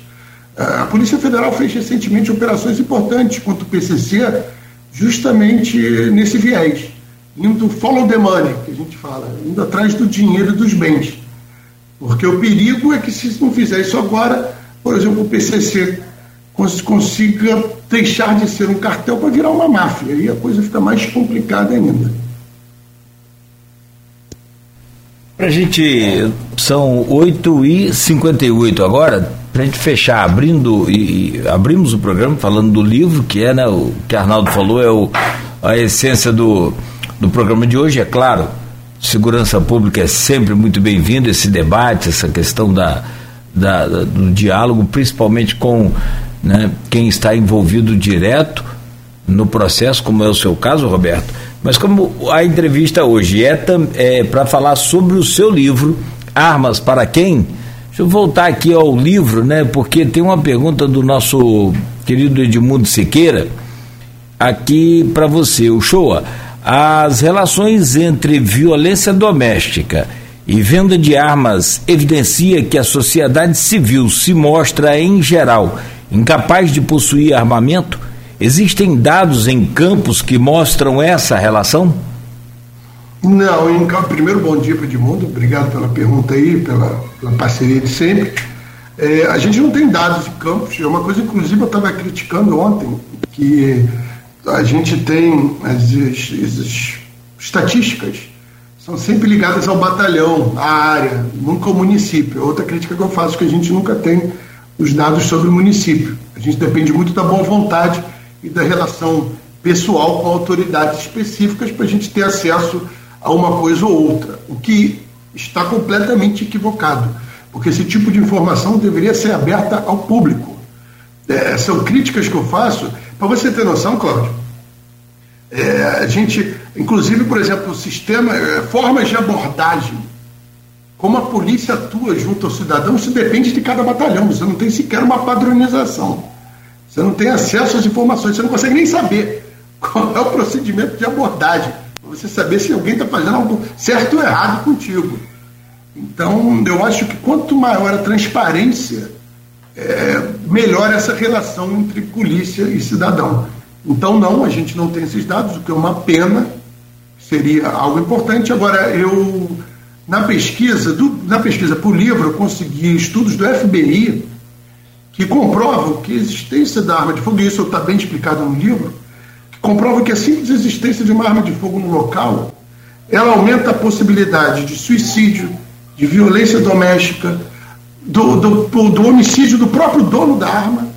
A Polícia Federal fez recentemente operações importantes contra o PCC, justamente nesse viés indo follow the money, que a gente fala, indo atrás do dinheiro e dos bens. Porque o perigo é que se não fizer isso agora, por exemplo, o PCC consiga deixar de ser um cartel para virar uma máfia, aí a coisa fica mais complicada ainda. Para a gente, são 8h58 agora, para a gente fechar, abrindo e, e, abrimos o programa falando do livro, que é, né, o que Arnaldo falou, é o, a essência do, do programa de hoje, é claro, segurança pública é sempre muito bem-vindo, esse debate, essa questão da, da, do diálogo, principalmente com né, quem está envolvido direto no processo, como é o seu caso, Roberto. Mas como a entrevista hoje é, é para falar sobre o seu livro, Armas para Quem? Deixa eu voltar aqui ao livro, né? Porque tem uma pergunta do nosso querido Edmundo Siqueira aqui para você. O Shoa, as relações entre violência doméstica e venda de armas evidencia que a sociedade civil se mostra, em geral, incapaz de possuir armamento? Existem dados em campos que mostram essa relação? Não, em campo, primeiro bom dia para Edmundo, obrigado pela pergunta aí, pela, pela parceria de sempre. É, a gente não tem dados de campos, é uma coisa, inclusive, eu estava criticando ontem, que a gente tem as, as, as, estatísticas são sempre ligadas ao batalhão, à área, nunca ao município. Outra crítica que eu faço é que a gente nunca tem os dados sobre o município. A gente depende muito da boa vontade e da relação pessoal com autoridades específicas para a gente ter acesso a uma coisa ou outra, o que está completamente equivocado, porque esse tipo de informação deveria ser aberta ao público. É, são críticas que eu faço para você ter noção, Cláudio, é, a gente, inclusive, por exemplo, o sistema, é, formas de abordagem, como a polícia atua junto ao cidadão, isso depende de cada batalhão. Você não tem sequer uma padronização. Você não tem acesso às informações, você não consegue nem saber *laughs* qual é o procedimento de abordagem, para você saber se alguém está fazendo algo certo ou errado contigo. Então, eu acho que quanto maior a transparência, é, melhor essa relação entre polícia e cidadão. Então, não, a gente não tem esses dados, o que é uma pena, seria algo importante. Agora, eu, na pesquisa, do, na pesquisa por livro, eu consegui estudos do FBI que comprovam que a existência da arma de fogo, e isso está bem explicado no livro, que comprovam que a simples existência de uma arma de fogo no local, ela aumenta a possibilidade de suicídio, de violência doméstica, do, do, do homicídio do próprio dono da arma,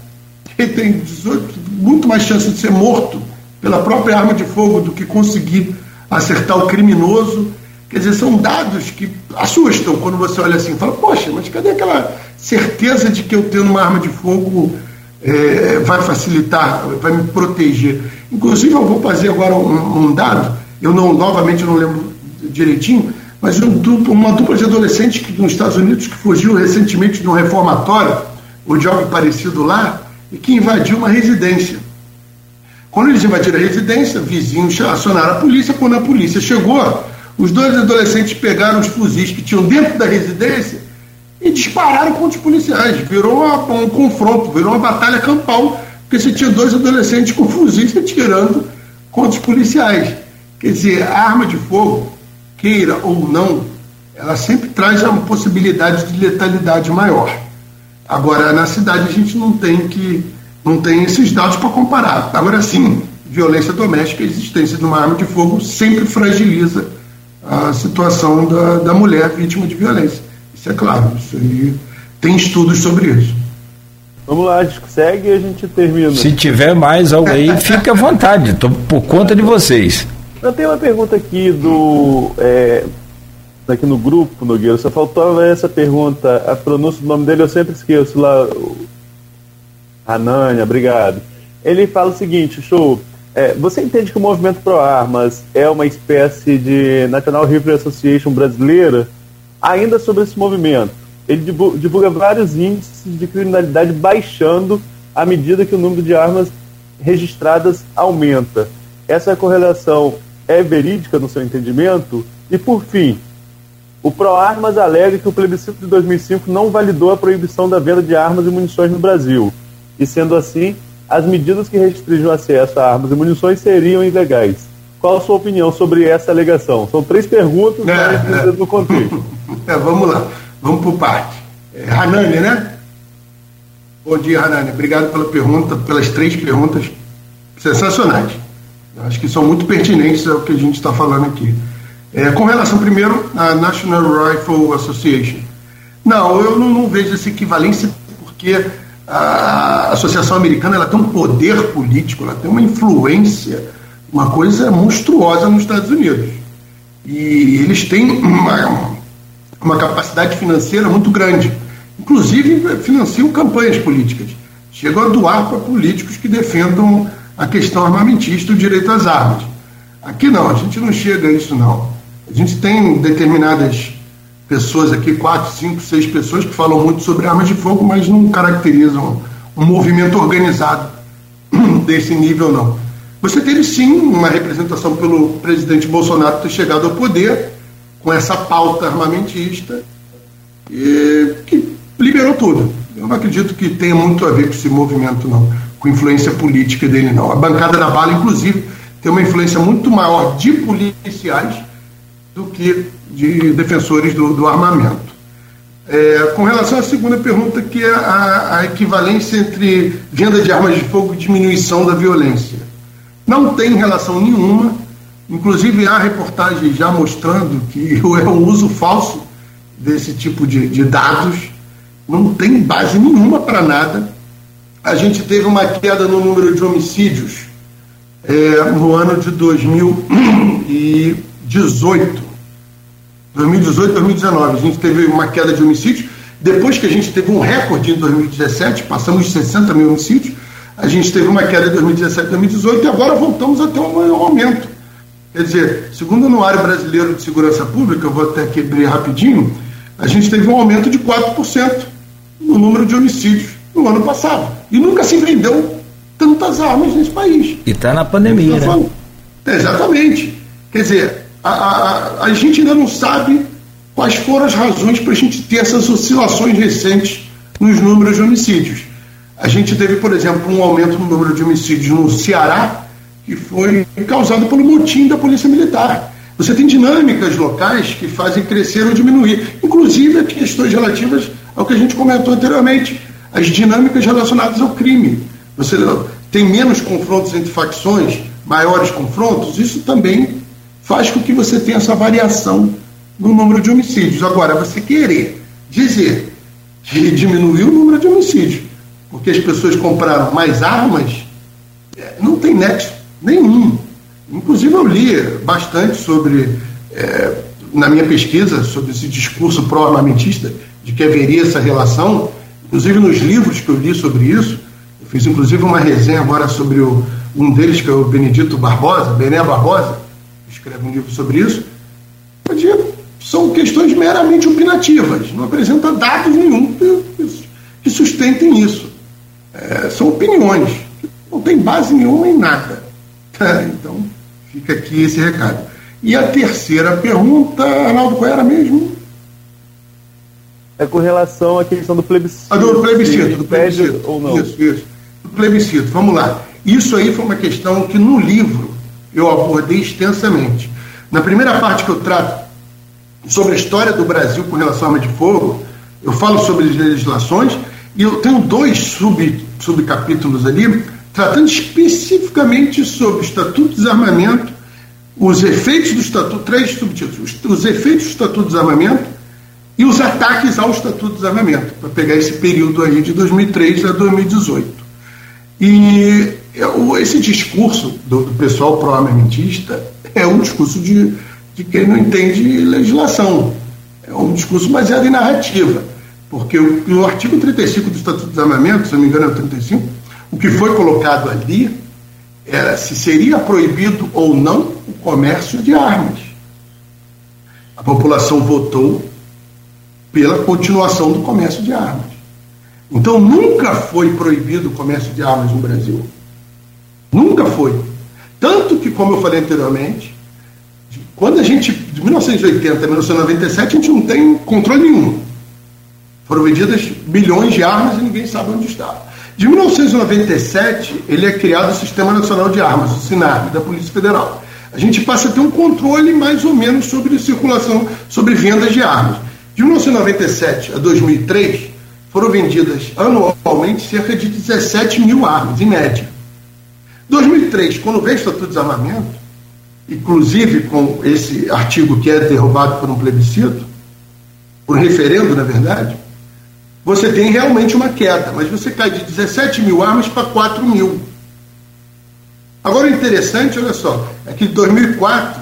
que tem 18, muito mais chance de ser morto pela própria arma de fogo do que conseguir acertar o criminoso. Quer dizer, são dados que assustam quando você olha assim e fala, poxa, mas cadê aquela certeza de que eu tendo uma arma de fogo é, vai facilitar, vai me proteger? Inclusive, eu vou fazer agora um, um dado, eu não, novamente não lembro direitinho, mas um duplo, uma dupla de adolescentes que, nos Estados Unidos que fugiu recentemente de um reformatório, ou de algo parecido lá, e que invadiu uma residência. Quando eles invadiram a residência, vizinhos acionaram a polícia. Quando a polícia chegou, Os dois adolescentes pegaram os fuzis que tinham dentro da residência e dispararam contra os policiais. Virou uma, um confronto, virou uma batalha campal, porque você tinha dois adolescentes com fuzis atirando contra os policiais. Quer dizer, a arma de fogo, queira ou não, ela sempre traz uma possibilidade de letalidade maior. Agora, na cidade a gente não tem que não tem esses dados para comparar. Agora sim, violência doméstica, a existência de uma arma de fogo sempre fragiliza a situação da, da mulher vítima de violência. Isso é claro, isso aí tem estudos sobre isso. Vamos lá, segue e a gente termina. Se tiver mais algo aí, fique à vontade, estou por conta de vocês. Eu tenho uma pergunta aqui do. É, aqui no grupo, Nogueira. Só faltava essa pergunta. A pronúncia do nome dele eu sempre esqueço lá. Anânia, obrigado. Ele fala o seguinte, show. É, você entende que o movimento Pro Armas é uma espécie de National Rifle Association brasileira? Ainda sobre esse movimento, ele divulga vários índices de criminalidade baixando à medida que o número de armas registradas aumenta. Essa correlação é verídica no seu entendimento? E por fim, o ProArmas alega que o plebiscito de 2005 não validou a proibição da venda de armas e munições no Brasil. E sendo assim, as medidas que restringem o acesso a armas e munições seriam ilegais. Qual a sua opinião sobre essa alegação? São três perguntas, é, mas é. no contexto. *laughs* É, vamos lá, vamos por parte. É, Hanani, né? Bom dia, Hanani. Obrigado pela pergunta, pelas três perguntas sensacionais. Eu acho que são muito pertinentes ao que a gente está falando aqui. É, com relação, primeiro, à National Rifle Association. Não, eu não, não vejo essa equivalência porque a Associação Americana ela tem um poder político, ela tem uma influência, uma coisa monstruosa nos Estados Unidos. E eles têm uma, uma capacidade financeira muito grande. Inclusive, financiam campanhas políticas. Chegam a doar para políticos que defendam a questão armamentista e o direito às armas. Aqui não, a gente não chega a isso não. A gente tem determinadas pessoas aqui, quatro, cinco, seis pessoas que falam muito sobre armas de fogo, mas não caracterizam um movimento organizado *clears throat* desse nível, não. Você teve sim uma representação pelo presidente Bolsonaro ter chegado ao poder com essa pauta armamentista e, que liberou tudo. Eu não acredito que tenha muito a ver com esse movimento, não, com influência política dele, não. A bancada da bala, inclusive, tem uma influência muito maior de policiais do que de defensores do, do armamento. É, com relação à segunda pergunta, que é a, a, equivalência entre venda de armas de fogo e diminuição da violência. Não tem relação nenhuma, inclusive há reportagens já mostrando que *laughs* é o uso falso desse tipo de, de dados, não tem base nenhuma para nada. A gente teve uma queda no número de homicídios é, no ano de 2018 2018, 2019, a gente teve uma queda de homicídios. Depois que a gente teve um recorde em 2017, passamos de 60 mil homicídios, a gente teve uma queda em 2017, 2018 e agora voltamos a ter um aumento. Quer dizer, segundo o Anuário Brasileiro de Segurança Pública, eu vou até aqui abrir rapidinho, a gente teve um aumento de 4% no número de homicídios no ano passado. E nunca se vendeu tantas armas nesse país. E está na pandemia, né? Exatamente. Quer dizer, a, a, a gente ainda não sabe quais foram as razões para a gente ter essas oscilações recentes nos números de homicídios. A gente teve, por exemplo, um aumento no número de homicídios no Ceará, que foi causado pelo motim da Polícia Militar. Você tem dinâmicas locais que fazem crescer ou diminuir, inclusive questões relativas ao que a gente comentou anteriormente, as dinâmicas relacionadas ao crime. Você tem menos confrontos entre facções, maiores confrontos, isso também faz com que você tenha essa variação no número de homicídios. Agora, você querer dizer que diminuiu o número de homicídios porque as pessoas compraram mais armas, é, não tem nexo nenhum. Inclusive, eu li bastante sobre, é, na minha pesquisa, sobre esse discurso pró-armamentista, de que haveria essa relação, inclusive nos livros que eu li sobre isso. Eu fiz, inclusive, uma resenha agora sobre o, um deles, que é o Benedito Barbosa, Bené Barbosa, escreve um livro sobre isso, são questões meramente opinativas, não apresenta dados nenhum que sustentem isso. É, são opiniões, não tem base nenhuma em nada. *laughs* Então, fica aqui esse recado. E a terceira pergunta, Arnaldo, qual era mesmo? É com relação à questão do plebiscito. Ah, do plebiscito, do plebiscito. Ou não. Isso, isso. Do plebiscito, vamos lá. Isso aí foi uma questão que no livro eu abordei extensamente. Na primeira parte que eu trato sobre a história do Brasil com relação à arma de fogo, eu falo sobre as legislações e eu tenho dois sub, subcapítulos ali tratando especificamente sobre o Estatuto de Desarmamento, os efeitos do Estatuto, três subtítulos, os efeitos do Estatuto de Desarmamento e os ataques ao Estatuto de Desarmamento, para pegar esse período aí de 2003 a 2018. E esse discurso do, do pessoal pró-armamentista é um discurso de, de quem não entende legislação. É um discurso baseado em narrativa. Porque o, o artigo 35 do Estatuto de Desarmamento, se não me engano é o 35, o que foi colocado ali era se seria proibido ou não o comércio de armas. A população votou pela continuação do comércio de armas. Então nunca foi proibido o comércio de armas no Brasil. Nunca foi. Tanto que, como eu falei anteriormente, quando a gente, de 1980 a 1997, a gente não tem controle nenhum. Foram vendidas milhões de armas e ninguém sabe onde está. De 1997, ele é criado o Sistema Nacional de Armas, o SINARM, da Polícia Federal. A gente passa a ter um controle mais ou menos sobre circulação, sobre vendas de armas. De 1997 a 2003, foram vendidas anualmente cerca de 17 mil armas, em média. 2003, quando veio o Estatuto de Desarmamento, inclusive com esse artigo que é derrubado por um plebiscito, por um referendo, na verdade, você tem realmente uma queda, mas você cai de 17 mil armas para 4 mil. Agora, o interessante, olha só, é que de 2004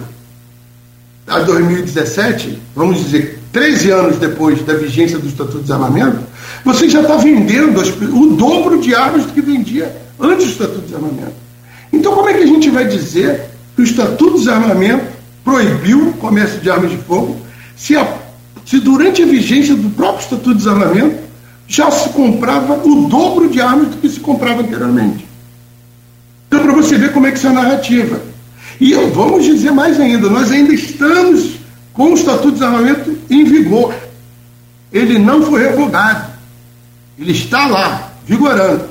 a 2017, vamos dizer, 13 anos depois da vigência do Estatuto de Desarmamento, você já está vendendo o dobro de armas do que vendia antes do Estatuto de Desarmamento. Então, como é que a gente vai dizer que o Estatuto de Desarmamento proibiu o comércio de armas de fogo se, a, se durante a vigência do próprio Estatuto de Desarmamento já se comprava o dobro de armas do que se comprava anteriormente. Então, para você ver como é que isso é a narrativa. E eu, vamos dizer mais ainda, nós ainda estamos com o Estatuto de Desarmamento em vigor. Ele não foi revogado. Ele está lá, vigorando.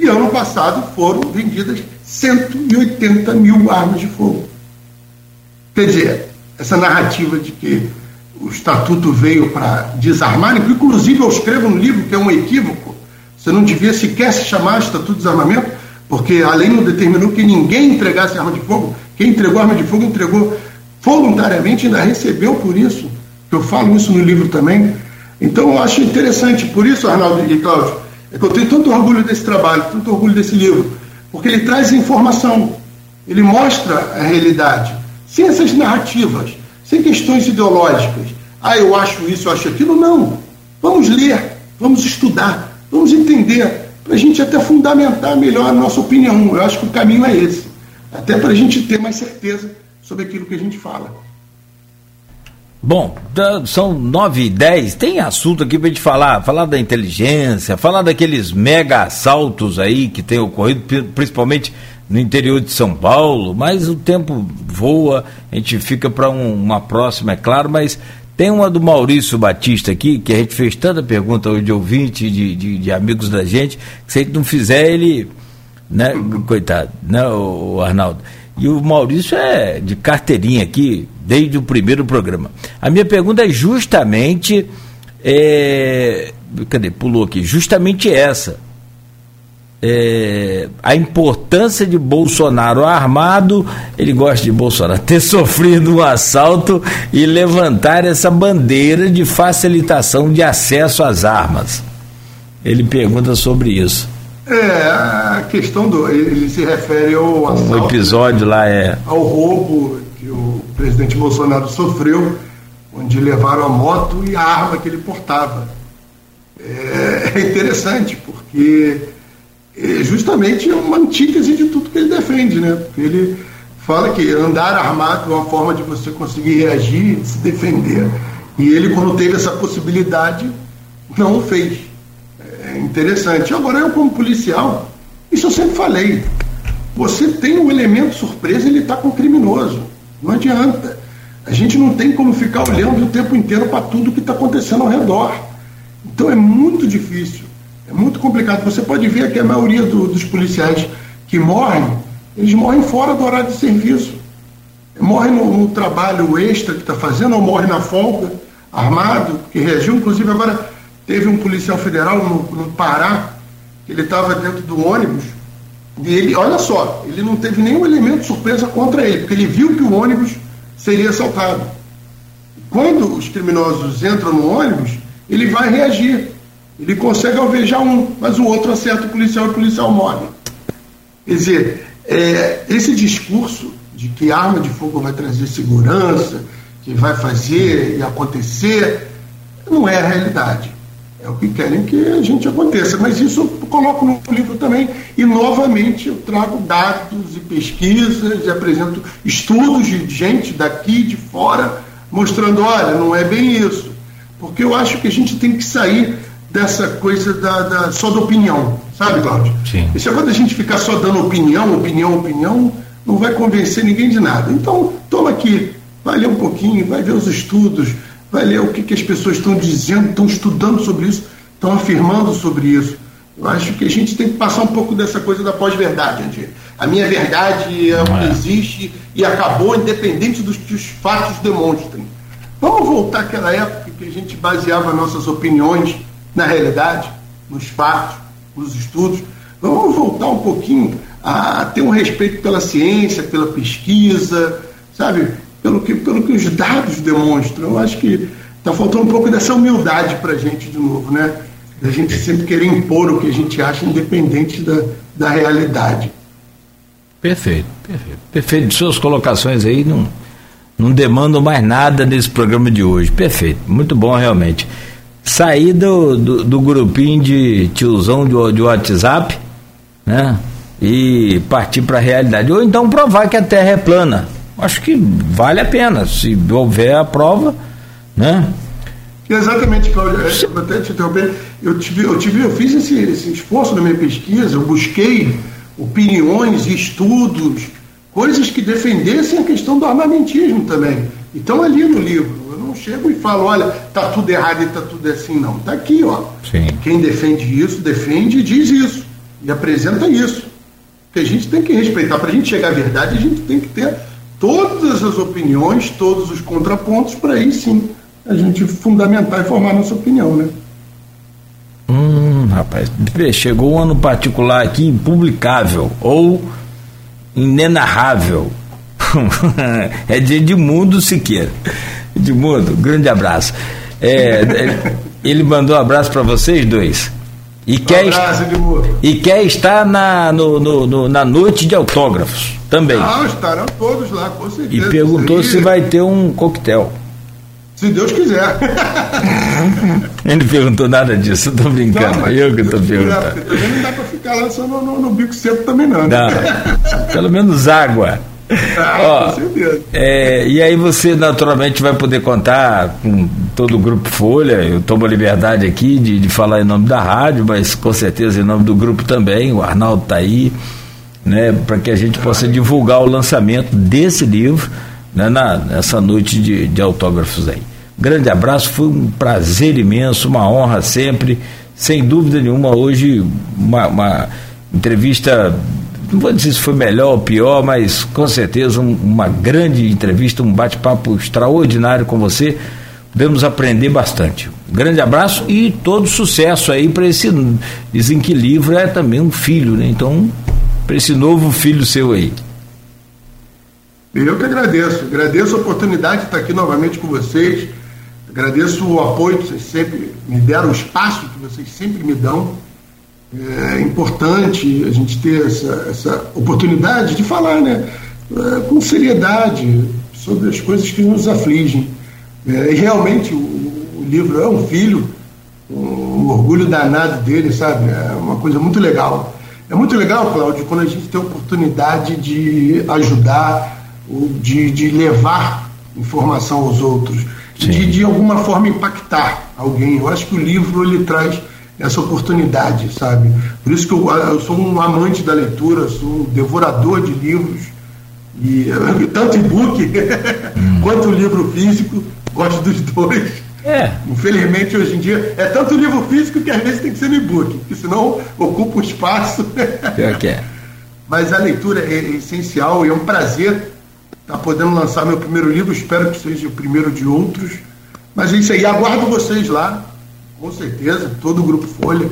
E ano passado foram vendidas 180 mil armas de fogo. Quer dizer, essa narrativa de que o estatuto veio para desarmar, inclusive eu escrevo no livro que é um equívoco, você não devia sequer se chamar estatuto de desarmamento, porque a lei não determinou que ninguém entregasse arma de fogo, quem entregou arma de fogo entregou voluntariamente, ainda recebeu por isso, eu falo isso no livro também. Então eu acho interessante, por isso, Arnaldo e Cláudio, é que eu tenho tanto orgulho desse trabalho, tanto orgulho desse livro, porque ele traz informação, ele mostra a realidade, sem essas narrativas sem questões ideológicas. Ah, eu acho isso, eu acho aquilo. Não. Vamos ler, vamos estudar, vamos entender, para a gente até fundamentar melhor a nossa opinião. Eu acho que o caminho é esse. Até para a gente ter mais certeza sobre aquilo que a gente fala. Bom, são nove e dez, tem assunto aqui para gente falar, falar da inteligência, falar daqueles mega assaltos aí que tem ocorrido, principalmente no interior de São Paulo, mas o tempo voa, a gente fica para um, uma próxima, é claro, mas tem uma do Maurício Batista aqui, que a gente fez tanta pergunta hoje de ouvinte, de, de, de amigos da gente, que se a gente não fizer, ele. Né, coitado, né, o Arnaldo? E o Maurício é de carteirinha aqui, desde o primeiro programa. A minha pergunta é justamente. É, cadê? Pulou aqui. Justamente essa é, a importância de Bolsonaro armado, ele gosta de Bolsonaro, *laughs* ter sofrido um assalto e levantar essa bandeira de facilitação de acesso às armas. Ele pergunta sobre isso. É, a questão do. Ele se refere ao assalto. Um episódio lá é. Ao roubo que o presidente Bolsonaro sofreu, onde levaram a moto e a arma que ele portava. É, é interessante, porque é justamente uma antítese de tudo que ele defende, né? Porque ele fala que andar armado é uma forma de você conseguir reagir e se defender. E ele, quando teve essa possibilidade, não o fez. Interessante. Agora, eu, como policial, isso eu sempre falei. Você tem um elemento surpresa, ele está com o criminoso. Não adianta. A gente não tem como ficar olhando o tempo inteiro para tudo que está acontecendo ao redor. Então é muito difícil, é muito complicado. Você pode ver que a maioria do, dos policiais que morrem, eles morrem fora do horário de serviço. Morrem no, no trabalho extra que está fazendo, ou morrem na folga, armado, que reagiu. Inclusive, agora teve um policial federal no, no Pará, ele estava dentro do ônibus, e ele, olha só, ele não teve nenhum elemento de surpresa contra ele, porque ele viu que o ônibus seria assaltado. Quando os criminosos entram no ônibus, ele vai reagir. Ele consegue alvejar um, mas o outro acerta o policial e o policial morre. Quer dizer, é, esse discurso de que arma de fogo vai trazer segurança, que vai fazer e acontecer, não é a realidade. É o que querem que a gente aconteça. Mas isso eu coloco no livro também. E, novamente, eu trago dados e pesquisas e apresento estudos de gente daqui, de fora, mostrando: olha, não é bem isso. Porque eu acho que a gente tem que sair dessa coisa da, da só da opinião. Sabe, Cláudio? Sim. Isso é quando a gente ficar só dando opinião, opinião, opinião, não vai convencer ninguém de nada. Então, toma aqui, vai ler um pouquinho, vai ver os estudos vai ler o que, que as pessoas estão dizendo, estão estudando sobre isso, estão afirmando sobre isso. Eu acho que a gente tem que passar um pouco dessa coisa da pós-verdade, A minha verdade é o que é. existe e acabou, independente dos que os fatos demonstrem. Vamos voltar àquela época que a gente baseava nossas opiniões na realidade, nos fatos, nos estudos. Vamos voltar um pouquinho a ter um respeito pela ciência, pela pesquisa, sabe? Pelo que, pelo que os dados demonstram. Eu acho que está faltando um pouco dessa humildade para a gente de novo, né? Da gente sempre querer impor o que a gente acha, independente da, da realidade. Perfeito, perfeito. Perfeito. Suas colocações aí não, não demandam mais nada nesse programa de hoje. Perfeito, muito bom realmente. Sair do, do, do grupinho de tiozão de, de WhatsApp, né? E partir para a realidade. Ou então provar que a Terra é plana acho que vale a pena, se houver a prova, né? Exatamente, Cláudio. É, eu até te interromper. Eu, tive, eu, tive, eu fiz esse, esse esforço na minha pesquisa, eu busquei opiniões, estudos, coisas que defendessem a questão do armamentismo também. Então ali no livro, eu não chego e falo, olha, tá tudo errado e tá tudo assim, não. Tá aqui, ó. Sim. Quem defende isso, defende e diz isso. E apresenta isso. Que a gente tem que respeitar. Para a gente chegar à verdade, a gente tem que ter todas as opiniões, todos os contrapontos, para aí sim a gente fundamentar e formar nossa opinião, né? Hum, rapaz, chegou um ano particular aqui impublicável ou inenarrável. *laughs* é de Edmundo Siqueira. Edmundo, grande abraço. É, ele mandou um abraço para vocês dois. E, um quer, abraço, e quer estar na, no, no, no, na noite de autógrafos também. Ah, estarão todos lá, com certeza. E perguntou se vai ter um coquetel. Se Deus quiser. *laughs* Ele não perguntou nada disso, eu tô brincando. Não, eu que estou perguntando. também não dá para ficar lá só no, no, no, bico seco também não. Né? Não, pelo menos água. Ah, *laughs* Ó, com certeza. É, e aí você naturalmente vai poder contar com todo o Grupo Folha. Eu tomo a liberdade aqui de, de falar em nome da rádio, mas com certeza em nome do grupo também. O Arnaldo está aí né, para que a gente possa divulgar o lançamento desse livro né, na, nessa noite de, de autógrafos aí. Grande abraço, foi um prazer imenso, uma honra sempre, sem dúvida nenhuma. Hoje, uma, uma entrevista, não vou dizer se foi melhor ou pior, mas com certeza um, uma grande entrevista, um bate-papo extraordinário com você. Podemos aprender bastante. grande abraço e todo sucesso aí para esse. Dizem que livro é também um filho, né? Então, para esse novo filho seu aí. Eu que agradeço. Agradeço a oportunidade de estar aqui novamente com vocês. Agradeço o apoio que vocês sempre me deram, o espaço que vocês sempre me dão. É importante a gente ter essa, essa oportunidade de falar né, é, com seriedade sobre as coisas que nos afligem. É, e realmente o, o, livro é um filho, um, um orgulho danado dele, sabe? É uma coisa muito legal. É muito legal, Cláudio, quando a gente tem a oportunidade de ajudar, de, de levar informação aos outros, de de alguma forma impactar alguém. Eu acho que o livro ele traz essa oportunidade, sabe? Por isso que eu, eu sou um amante da leitura, sou um devorador de livros E tanto e-book hum. *laughs* quanto livro físico, gosto dos dois. É. Infelizmente, hoje em dia, é tanto livro físico que às vezes tem que ser no e-book, porque senão ocupa o espaço. *laughs* Pior que é. Mas a leitura é essencial e é um prazer estar podendo lançar meu primeiro livro. Espero que seja o primeiro de outros. Mas é isso aí. Aguardo vocês lá, com certeza, todo o Grupo Folha,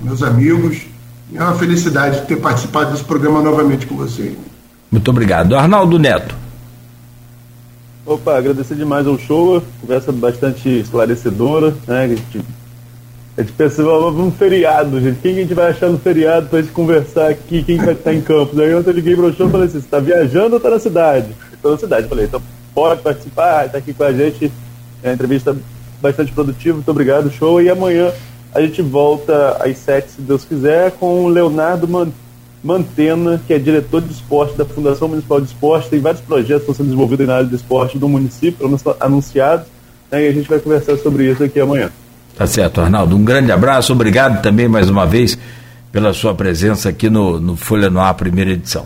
meus amigos. É uma felicidade ter participado desse programa novamente com vocês. Muito obrigado. Arnaldo Neto. Opa, agradecer demais ao show, conversa bastante esclarecedora, né? A gente, a gente pensa, vamos feriado, gente. Quem a gente vai achar no feriado pra gente conversar aqui? Quem vai estar em Campos? Aí ontem eu liguei pro show e falei assim: você tá viajando ou tá na cidade? Estou na cidade. falei, então pode participar, tá aqui com a gente. É uma entrevista bastante produtiva, muito obrigado, show. E amanhã a gente volta às sete, se Deus quiser, com o Leonardo Mantena, que é diretor de esporte da Fundação Municipal de Esporte, tem vários projetos que estão sendo desenvolvidos na área de esporte do município, anunciados, né, e a gente vai conversar sobre isso aqui amanhã. Tá certo, Arnaldo. Um grande abraço, obrigado também mais uma vez pela sua presença aqui no, no Folha no primeira edição.